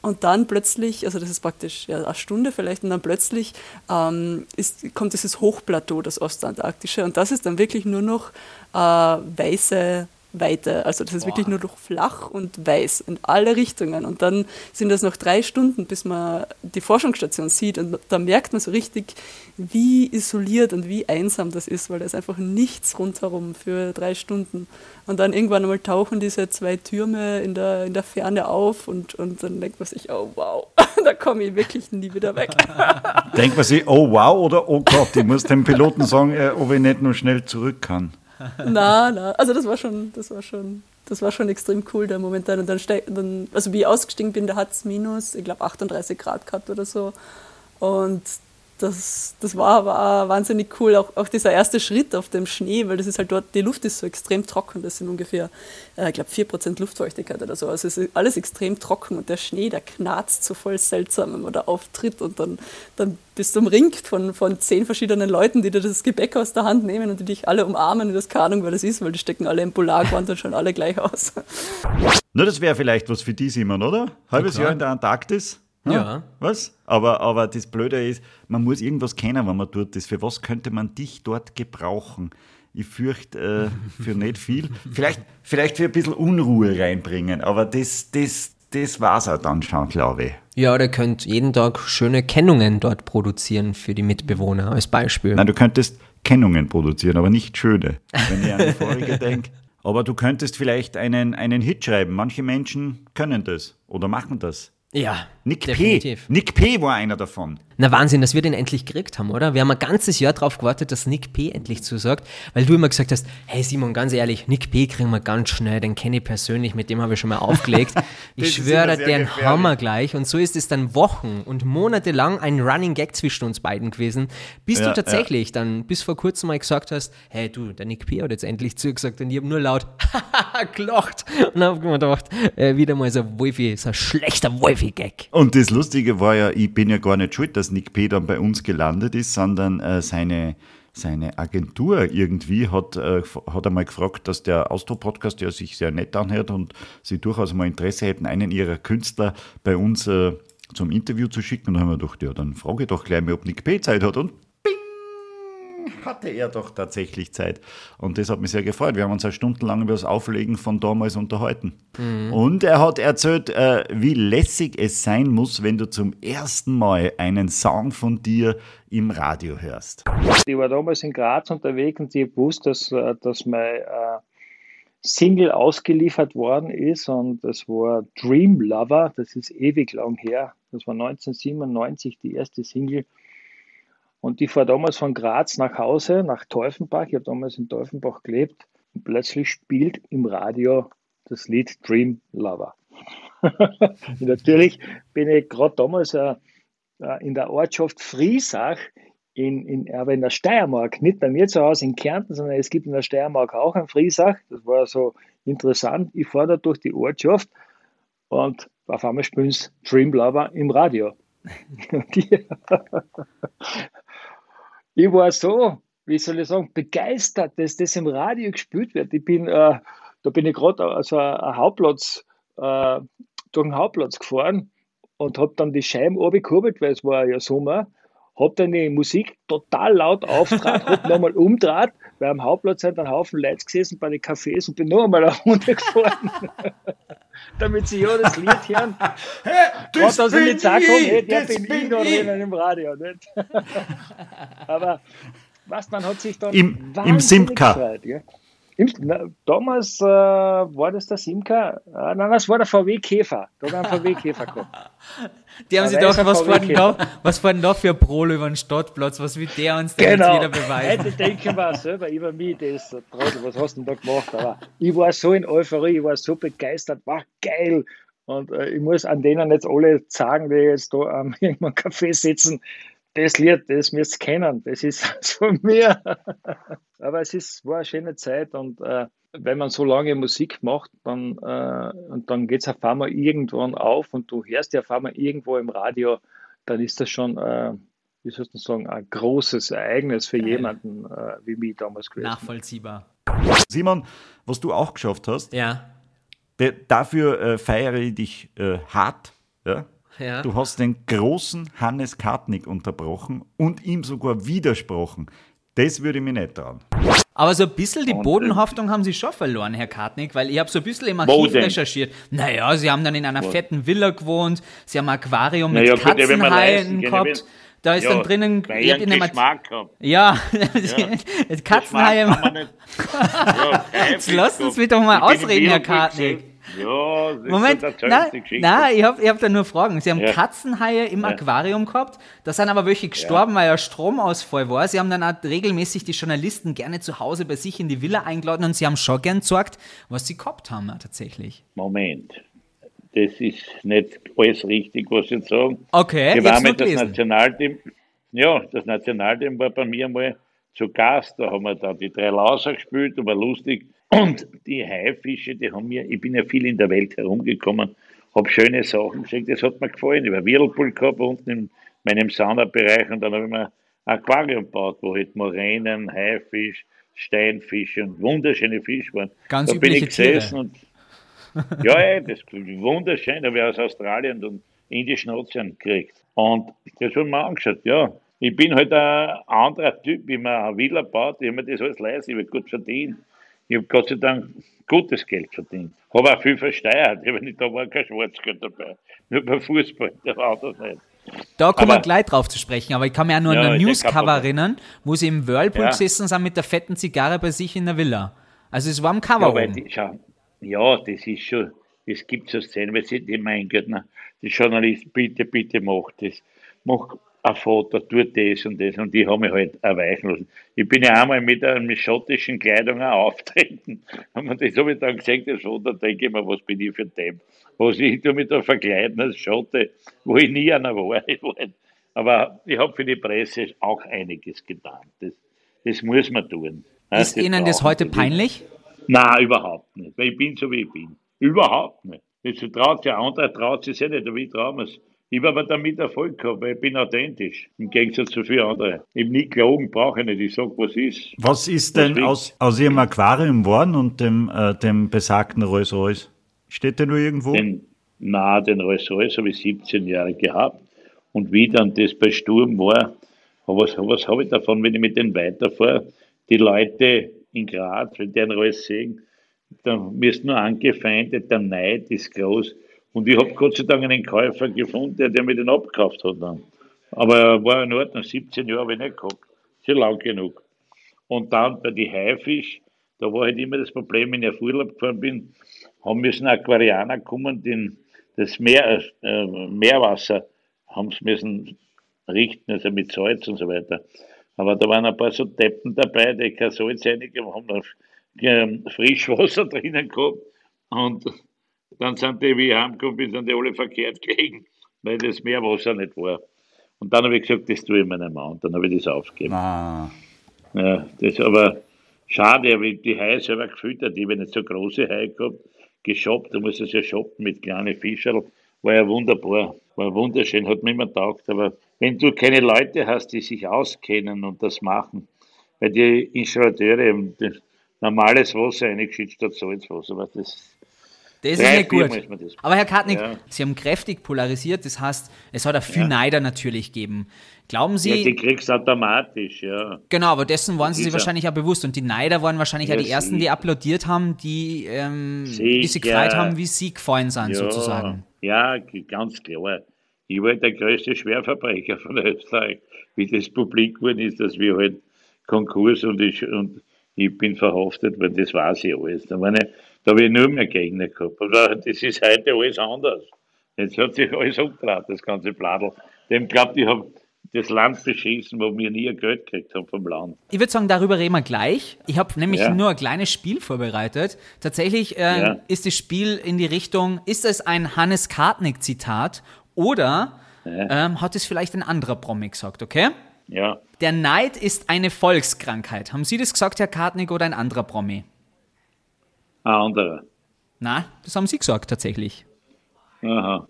Speaker 12: Und dann plötzlich, also das ist praktisch ja, eine Stunde vielleicht, und dann plötzlich ähm, ist, kommt dieses Hochplateau, das Ostantarktische, und das ist dann wirklich nur noch äh, weiße Weite. Also das ist wirklich nur noch flach und weiß in alle Richtungen. Und dann sind das noch drei Stunden, bis man die Forschungsstation sieht. Und da merkt man so richtig, wie isoliert und wie einsam das ist, weil da ist einfach nichts rundherum für drei Stunden. Und dann irgendwann einmal tauchen diese zwei Türme in der, in der Ferne auf und, und dann denkt man sich, oh wow, da komme ich wirklich nie wieder weg.
Speaker 3: Denkt man sich, oh wow oder oh Gott, ich muss dem Piloten sagen, äh, ob ich nicht nur schnell zurück kann.
Speaker 12: na, na, also das war schon, das war schon, das war schon extrem cool, der Moment dann. Und dann, dann also wie ich ausgestiegen bin, da hat es minus, ich glaube 38 Grad gehabt oder so. Und das, das war, war wahnsinnig cool. Auch, auch dieser erste Schritt auf dem Schnee, weil das ist halt dort, die Luft ist so extrem trocken. Das sind ungefähr, äh, ich glaube, 4% Luftfeuchtigkeit oder so. Also es ist alles extrem trocken und der Schnee, der knarzt so voll seltsam, wenn man da auftritt und dann, dann bist du umringt von, von zehn verschiedenen Leuten, die dir das Gebäck aus der Hand nehmen und die dich alle umarmen. Und das keine Ahnung, wer das ist, weil die stecken alle im Polargewand und schauen alle gleich aus.
Speaker 3: Na, das wäre vielleicht was für die, Simon, oder? Halbes
Speaker 1: klar.
Speaker 3: Jahr in der Antarktis.
Speaker 1: Ja.
Speaker 3: Was? Aber, aber das Blöde ist, man muss irgendwas kennen, wenn man dort ist. Für was könnte man dich dort gebrauchen? Ich fürchte äh, für nicht viel. Vielleicht, vielleicht für ein bisschen Unruhe reinbringen, aber das, das, das war es auch dann schon, glaube ich.
Speaker 1: Ja, oder könnt jeden Tag schöne Kennungen dort produzieren für die Mitbewohner als Beispiel.
Speaker 3: Nein, du könntest Kennungen produzieren, aber nicht schöne, wenn ich an die vorige denke. Aber du könntest vielleicht einen, einen Hit schreiben. Manche Menschen können das oder machen das.
Speaker 1: Ja,
Speaker 3: Nick
Speaker 1: definitiv.
Speaker 3: P. Nick P. war einer davon.
Speaker 1: Na Wahnsinn, dass wir den endlich gekriegt haben, oder? Wir haben ein ganzes Jahr darauf gewartet, dass Nick P. endlich zusagt, weil du immer gesagt hast, hey Simon, ganz ehrlich, Nick P. kriegen wir ganz schnell, den kenne ich persönlich, mit dem habe ich schon mal aufgelegt. Ich schwöre, den
Speaker 3: gefährlich.
Speaker 1: haben wir gleich. Und so ist es dann Wochen und Monate lang ein Running Gag zwischen uns beiden gewesen, bis
Speaker 3: Ja,
Speaker 1: du tatsächlich dann bis vor kurzem mal gesagt hast, hey du, der Nick P. hat jetzt endlich zugesagt und ich habe nur laut gelacht und habe mir gedacht, äh, wieder mal so ein Wolfi, so ein schlechter Wolfi-Gag.
Speaker 3: Und das Lustige war ja, ich bin ja gar nicht schuld, dass Nick P. dann bei uns gelandet ist, sondern äh, seine, seine Agentur irgendwie hat, äh, hat einmal gefragt, dass der Austro-Podcast, der sich sehr nett anhört und sie durchaus mal Interesse hätten, einen ihrer Künstler bei uns äh, zum Interview zu schicken. Und dann haben wir gedacht, ja, dann frage ich doch gleich mal, ob Nick P. Zeit hat. Und hatte er doch tatsächlich Zeit. Und das hat mich sehr gefreut. Wir haben uns ja stundenlang über das Auflegen von damals unterhalten. Und er hat erzählt, äh, wie lässig es sein muss, wenn du zum ersten Mal einen Song von dir im Radio hörst.
Speaker 13: Ich war damals in Graz unterwegs und ich habe gewusst, dass, äh, dass mein äh, Single ausgeliefert worden ist und das war Dream Lover, das ist ewig lang her. Das war 1997 die erste Single. Und ich fahre damals von Graz nach Hause, nach Teufenbach. Ich habe damals in Teufenbach gelebt. Und plötzlich spielt im Radio das Lied Dream Lover. natürlich bin ich gerade damals äh, äh, in der Ortschaft Friesach in, in, aber in der Steiermark, nicht bei mir zu Hause in Kärnten, sondern es gibt in der Steiermark auch ein Friesach. Das war so interessant. Ich fahre da durch die Ortschaft und auf einmal spielen sie Dream Lover im Radio. Ich, war so, wie soll ich sagen, begeistert, dass das im Radio gespielt wird. Ich bin, äh, da bin ich gerade also ein Hauptplatz, äh, durch den Hauptplatz gefahren und habe dann die Scheiben gekurbelt, weil es war ja Sommer, habe dann die Musik total laut auftrat, habe nochmal umdraht, weil am Hauptplatz sind ein Haufen Leute gesessen bei den Cafés und bin noch einmal runtergefahren, damit sie ja das Lied hören.
Speaker 3: das
Speaker 13: und dass ich
Speaker 3: bin
Speaker 13: nicht sagen kann, hey, der
Speaker 3: das
Speaker 13: bin
Speaker 3: bin
Speaker 13: ich da
Speaker 3: ich.
Speaker 13: drinnen im Radio. Nicht? Aber was, man hat sich dann
Speaker 3: Im- im Simca.
Speaker 13: gefreut, ja. Damals äh, war das der Simca, äh, nein, das war der VW Käfer. Da wir einen VW Käfer gehabt.
Speaker 4: Die haben
Speaker 13: Aber
Speaker 4: sich gedacht,
Speaker 13: ein
Speaker 4: was fahren, da, was fahren da für Prolo über den Stadtplatz? Was will der uns denn
Speaker 13: Genau.
Speaker 4: jetzt wieder beweisen?
Speaker 13: Heute denken wir selber über mich, das Trottel, was hast du denn da gemacht? Aber ich war so in Euphorie, ich war so begeistert, war geil. Und äh, ich muss an denen jetzt alle sagen, die jetzt da am irgendeinem Café sitzen, das Lied, das müsst ihr kennen, das ist von mir. Aber es ist, war eine schöne Zeit und äh, wenn man so lange Musik macht, dann, äh, und dann geht es auf einmal irgendwann auf und du hörst ja auf einmal irgendwo im Radio, dann ist das schon, äh, wie soll ich sagen, ein großes Ereignis für jemanden äh, wie mich damals gewesen.
Speaker 4: Nachvollziehbar.
Speaker 3: Simon, was du auch geschafft hast,
Speaker 1: Ja.
Speaker 3: dafür äh, feiere ich dich äh, hart. Ja?
Speaker 1: Ja.
Speaker 3: Du hast den großen Hannes Kartnick unterbrochen und ihm sogar widersprochen. Das würde ich mir nicht trauen.
Speaker 4: Aber so ein bisschen die
Speaker 13: äh,
Speaker 4: Bodenhaftung haben sie schon verloren, Herr Kartnick, weil ich habe so ein bisschen im Archiv
Speaker 13: denn?
Speaker 4: recherchiert. Naja, sie haben dann in einer fetten Villa gewohnt, sie haben ein Aquarium
Speaker 14: Naja,
Speaker 4: mit
Speaker 14: gut, ja, wenn man leisten
Speaker 4: Katzenhaien gehabt. Da ist
Speaker 14: Ja,
Speaker 4: dann drinnen,
Speaker 14: weil
Speaker 4: ich
Speaker 14: ich
Speaker 4: hab in
Speaker 14: einen
Speaker 4: einem-
Speaker 14: Geschmack hab.
Speaker 4: Ja,
Speaker 14: Ja.
Speaker 4: Katzenhaie.
Speaker 14: Ja,
Speaker 4: Jetzt lasst uns mich doch mal
Speaker 14: Ich
Speaker 4: ausreden, Herr Kartnick.
Speaker 14: Ja, das
Speaker 4: Moment,
Speaker 14: Geschichte.
Speaker 4: nein, ich habe ich hab da nur Fragen. Sie haben
Speaker 14: Ja.
Speaker 4: Katzenhaie im
Speaker 14: Ja.
Speaker 4: Aquarium gehabt, da sind aber welche gestorben, weil ja Stromausfall war. Sie haben dann auch regelmäßig die Journalisten gerne zu Hause bei sich in die Villa eingeladen und sie haben schon gern gesagt, was sie gehabt haben tatsächlich.
Speaker 14: Moment. Das ist nicht alles richtig, was Sie jetzt sagen.
Speaker 4: Okay,
Speaker 14: waren
Speaker 4: nur
Speaker 14: mit das
Speaker 4: gelesen.
Speaker 14: Nationalteam, ja, das Nationalteam war bei mir mal zu Gast. Da haben wir da die drei Lauser gespielt, da war lustig. Und die Haifische, die haben mir, ich bin ja viel in der Welt herumgekommen, habe schöne Sachen gesehen, das hat mir gefallen. Ich war Whirlpool gehabt unten in meinem Saunabereich und dann habe ich mir ein Aquarium gebaut, wo halt Moränen, Haifisch, Steinfische und wunderschöne Fische waren.
Speaker 4: Ganz
Speaker 14: da bin ich gesessen und ja, ey, das wunderschön, habe ich aus Australien und Indischen Ozean gekriegt. Und das haben wir angeschaut, ja. Ich bin halt ein anderer Typ, wie man eine Villa baut, ich habe mir das alles leisten, ich habe gut verdient. Ich habe Gott sei Dank gutes Geld verdient. Habe auch viel versteuert, ich nicht, da war kein Schwarzgeld dabei. Nur beim Fußball, der war das nicht.
Speaker 4: Da kommen wir gleich drauf zu sprechen, aber ich kann mich auch nur
Speaker 14: Ja,
Speaker 4: an ein
Speaker 14: ich
Speaker 4: Newscover erinnern, wo sie im Whirlpool
Speaker 14: Ja.
Speaker 4: gesessen sind mit der fetten Zigarre bei sich in der Villa. Also es war am Cover
Speaker 14: Ja, die, schau, ja, das ist schon, es gibt so Szenen, weil sie Gott, na, die Journalist, bitte, bitte mach das, mach ein Foto, tu das und das und die haben mich halt erweichen lassen. Ich bin ja einmal mit einer schottischen Kleidung auch auftreten und das habe ich dann gesehen, das Foto, denke ich mir, was bin ich für ein Depp. Was ich tu mich da verkleiden als Schotte, wo ich nie einer war. Aber ich habe für die Presse auch einiges getan. Das, das muss man tun.
Speaker 4: Ist Ihnen das heute peinlich?
Speaker 14: Nein, überhaupt nicht. Weil ich bin so, wie ich bin. Überhaupt nicht. Jetzt traut sich, andere traut sich eh nicht, aber ich traue mir's. Ich habe aber damit Erfolg gehabt, weil ich bin authentisch. Im Gegensatz zu vielen anderen. Ich habe nie gelogen, brauche ich nicht. Ich sage, was ist.
Speaker 3: Was ist denn
Speaker 14: Deswegen-
Speaker 3: aus, aus Ihrem Aquarium geworden und dem, äh, dem besagten Rolls Royce? Steht der nur irgendwo?
Speaker 14: Den, na, den Rolls Royce habe ich 17 Jahre gehabt. Und wie dann das bei Sturm war, was, was habe ich davon, wenn ich mit denen weiterfahre? Die Leute in Graz, wenn die einen Rolls sehen, dann wirst nur angefeindet, der Neid ist groß. Und ich habe Gott sei Dank einen Käufer gefunden, der, mir den abgekauft hat dann. Aber er war in Ordnung, 17 Jahre habe ich nicht gehabt. Schon lang genug. Und dann bei die Haifisch, da war halt immer das Problem, wenn ich auf Urlaub gefahren bin, haben müssen Aquarianer kommen, den, das Meer, äh, Meerwasser haben sie müssen richten, also mit Salz und so weiter. Aber da waren ein paar so Deppen dabei, die kein Salz reingegeben haben, haben ähm, Frischwasser drinnen gehabt. Und dann sind die, wie ich heimgekommen bin, sind die alle verkehrt gelegen, weil das Meerwasser nicht war. Und dann habe ich gesagt, das tue ich nicht mehr. Und dann habe ich das aufgegeben.
Speaker 3: Ah.
Speaker 14: Ja, das ist aber schade, aber ich die Haie selber gefüttert. Ich habe nicht so große Haie gehabt, geshoppt, da muss es ja shoppen mit kleinen Fischerl. War ja wunderbar, war wunderschön, hat mir immer taugt. Aber wenn du keine Leute hast, die sich auskennen und das machen, weil die Installateure das normales Wasser eingeschüttet statt Salzwasser, was das
Speaker 4: Das ist nicht gut. Aber Herr Kartnick,
Speaker 14: Ja.
Speaker 4: Sie haben kräftig polarisiert, das heißt, es hat auch viel
Speaker 14: Ja.
Speaker 4: Neider natürlich gegeben. Glauben Sie,
Speaker 14: ja, die kriegst automatisch, ja.
Speaker 4: Genau, aber dessen waren sie sich wahrscheinlich auch bewusst. Und die Neider waren wahrscheinlich
Speaker 14: Ja,
Speaker 4: auch die ersten, die applaudiert haben, die, ähm, die sich gefreut haben, wie sie gefallen sind, sozusagen.
Speaker 14: Ja, ganz klar. Ich war der größte Schwerverbrecher von Österreich, wie das publik geworden ist, dass wir halt Konkurs und ich, und ich bin verhaftet worden, das weiß ich alles. Da, ich, da habe ich nur mehr Gegner gehabt. Aber das ist heute alles anders. Jetzt hat sich alles umgedreht, das ganze Bladel. Dem glaubt, ich habe das Land beschissen, wo wir nie ein Geld gekriegt haben vom Land.
Speaker 4: Ich würde sagen, darüber reden wir gleich. Ich habe nämlich
Speaker 14: Ja.
Speaker 4: nur ein kleines Spiel vorbereitet. Tatsächlich äh,
Speaker 14: Ja.
Speaker 4: ist das Spiel in die Richtung, ist es ein Hannes Kartnick-Zitat oder ähm, hat es vielleicht ein anderer Promi gesagt, okay?
Speaker 14: Ja.
Speaker 4: Der Neid ist eine Volkskrankheit. Haben Sie das gesagt, Herr Kartnick, oder ein anderer Promi?
Speaker 14: Ein anderer.
Speaker 4: Na, das haben Sie gesagt, tatsächlich.
Speaker 14: Aha.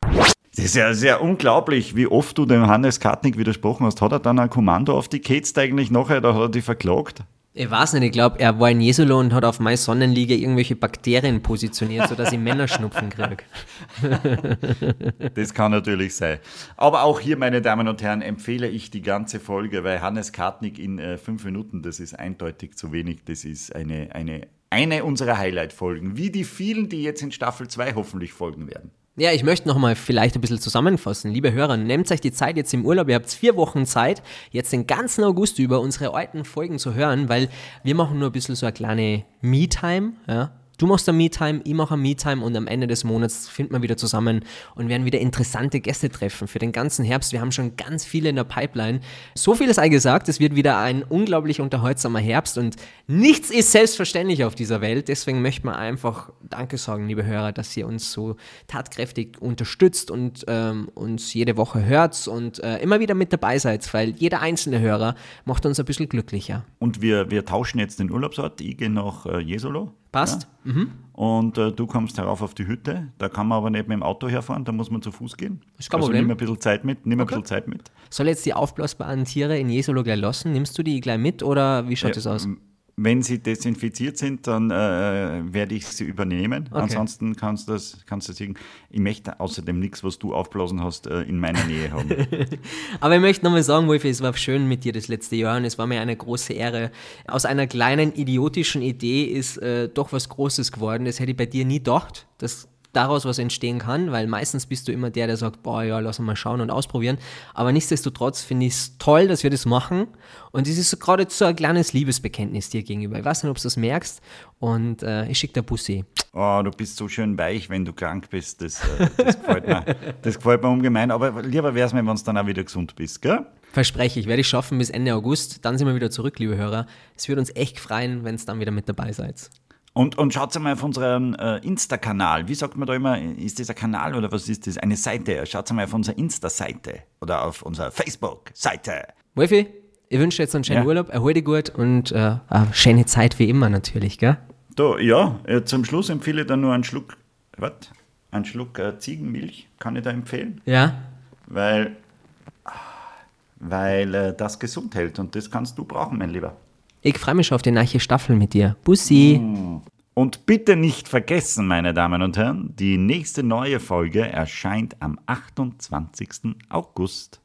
Speaker 3: Das ist ja sehr unglaublich, wie oft du dem Hannes Kartnick widersprochen hast. Hat er dann ein Kommando auf die Ketzt eigentlich nachher oder hat er die verklagt?
Speaker 1: Ich weiß nicht, ich glaube, er war in Jesolo und hat auf meine Sonnenliege irgendwelche Bakterien positioniert, sodass ich Männerschnupfen kriege.
Speaker 3: Das kann natürlich sein. Aber auch hier, meine Damen und Herren, empfehle ich die ganze Folge, weil Hannes Kartnick in äh, fünf Minuten, das ist eindeutig zu wenig. Das ist eine, eine, eine unserer Highlight-Folgen, wie die vielen, die jetzt in Staffel 2 hoffentlich folgen werden.
Speaker 1: Ja, ich möchte nochmal vielleicht ein bisschen zusammenfassen. Liebe Hörer, nehmt euch die Zeit jetzt im Urlaub. Ihr habt vier Wochen Zeit, jetzt den ganzen August über unsere alten Folgen zu hören, weil wir machen nur ein bisschen so eine kleine Me-Time. Ja? Du machst eine Me-Time, ich mache Me-Time und am Ende des Monats finden wir wieder zusammen und werden wieder interessante Gäste treffen für den ganzen Herbst. Wir haben schon ganz viele in der Pipeline. So viel ist all gesagt, es wird wieder ein unglaublich unterhaltsamer Herbst und nichts ist selbstverständlich auf dieser Welt. Deswegen möchte man einfach Danke sagen, liebe Hörer, dass ihr uns so tatkräftig unterstützt und ähm, uns jede Woche hört und äh, immer wieder mit dabei seid, weil jeder einzelne Hörer macht uns ein bisschen glücklicher.
Speaker 3: Und wir, wir tauschen jetzt den Urlaubsort. Ich gehe nach äh, Jesolo.
Speaker 1: Passt.
Speaker 3: Ja?
Speaker 1: Mhm.
Speaker 3: Und äh, du kommst herauf auf die Hütte. Da kann man aber nicht mit dem Auto herfahren, da muss man zu Fuß gehen.
Speaker 1: Ist kein
Speaker 3: also
Speaker 1: Problem.
Speaker 3: nimm ein bisschen Zeit mit. Nimm ein bisschen Zeit mit.
Speaker 1: Soll jetzt die aufblasbaren Tiere in Jesolo gleich lassen? Nimmst du die gleich mit oder wie schaut
Speaker 3: Äh,
Speaker 1: das aus?
Speaker 3: Wenn sie desinfiziert sind, dann äh, werde ich sie übernehmen.
Speaker 1: Okay.
Speaker 3: Ansonsten kannst du das, kannst du sagen, ich möchte außerdem nichts, was du aufblasen hast, äh, in meiner Nähe haben.
Speaker 1: Aber ich möchte nochmal sagen, Wolfi, es war schön mit dir das letzte Jahr und es war mir eine große Ehre. Aus einer kleinen idiotischen Idee ist äh, doch was Großes geworden. Das hätte ich bei dir nie gedacht, dass daraus was entstehen kann, weil meistens bist du immer der, der sagt, boah, ja, lass mal schauen und ausprobieren. Aber nichtsdestotrotz finde ich es toll, dass wir das machen. Und es ist so gerade so ein kleines Liebesbekenntnis dir gegenüber. Ich weiß nicht, ob du das merkst. Und äh, ich schicke dir Bussi.
Speaker 3: Oh, du bist so schön weich, wenn du krank bist. Das, äh, das, gefällt, mir, das gefällt mir ungemein. Aber lieber wäre es mir, wenn du dann auch wieder gesund bist, gell?
Speaker 1: Verspreche ich, werde ich schaffen bis Ende August. Dann sind wir wieder zurück, liebe Hörer. Es würde uns echt freuen, wenn es dann wieder mit dabei seid.
Speaker 3: Und, und schaut mal auf unserem äh, Insta-Kanal. Wie sagt man da immer, ist das ein Kanal oder was ist das? Eine Seite. Schaut mal auf unsere Insta-Seite oder auf unsere Facebook-Seite.
Speaker 1: Wolfi, ich wünsche dir jetzt einen schönen
Speaker 3: Ja.
Speaker 1: Urlaub, erhol dich gut und äh, eine schöne Zeit wie immer natürlich, gell?
Speaker 3: Da, ja, äh, zum Schluss empfehle ich dann nur einen Schluck, was? Einen Schluck äh, Ziegenmilch kann ich da empfehlen,
Speaker 1: Ja?
Speaker 3: weil, weil äh, das gesund hält und das kannst du brauchen, mein Lieber.
Speaker 1: Ich freue mich schon auf die neue Staffel mit dir. Bussi!
Speaker 3: Und bitte nicht vergessen, meine Damen und Herren, die nächste neue Folge erscheint am 28. August.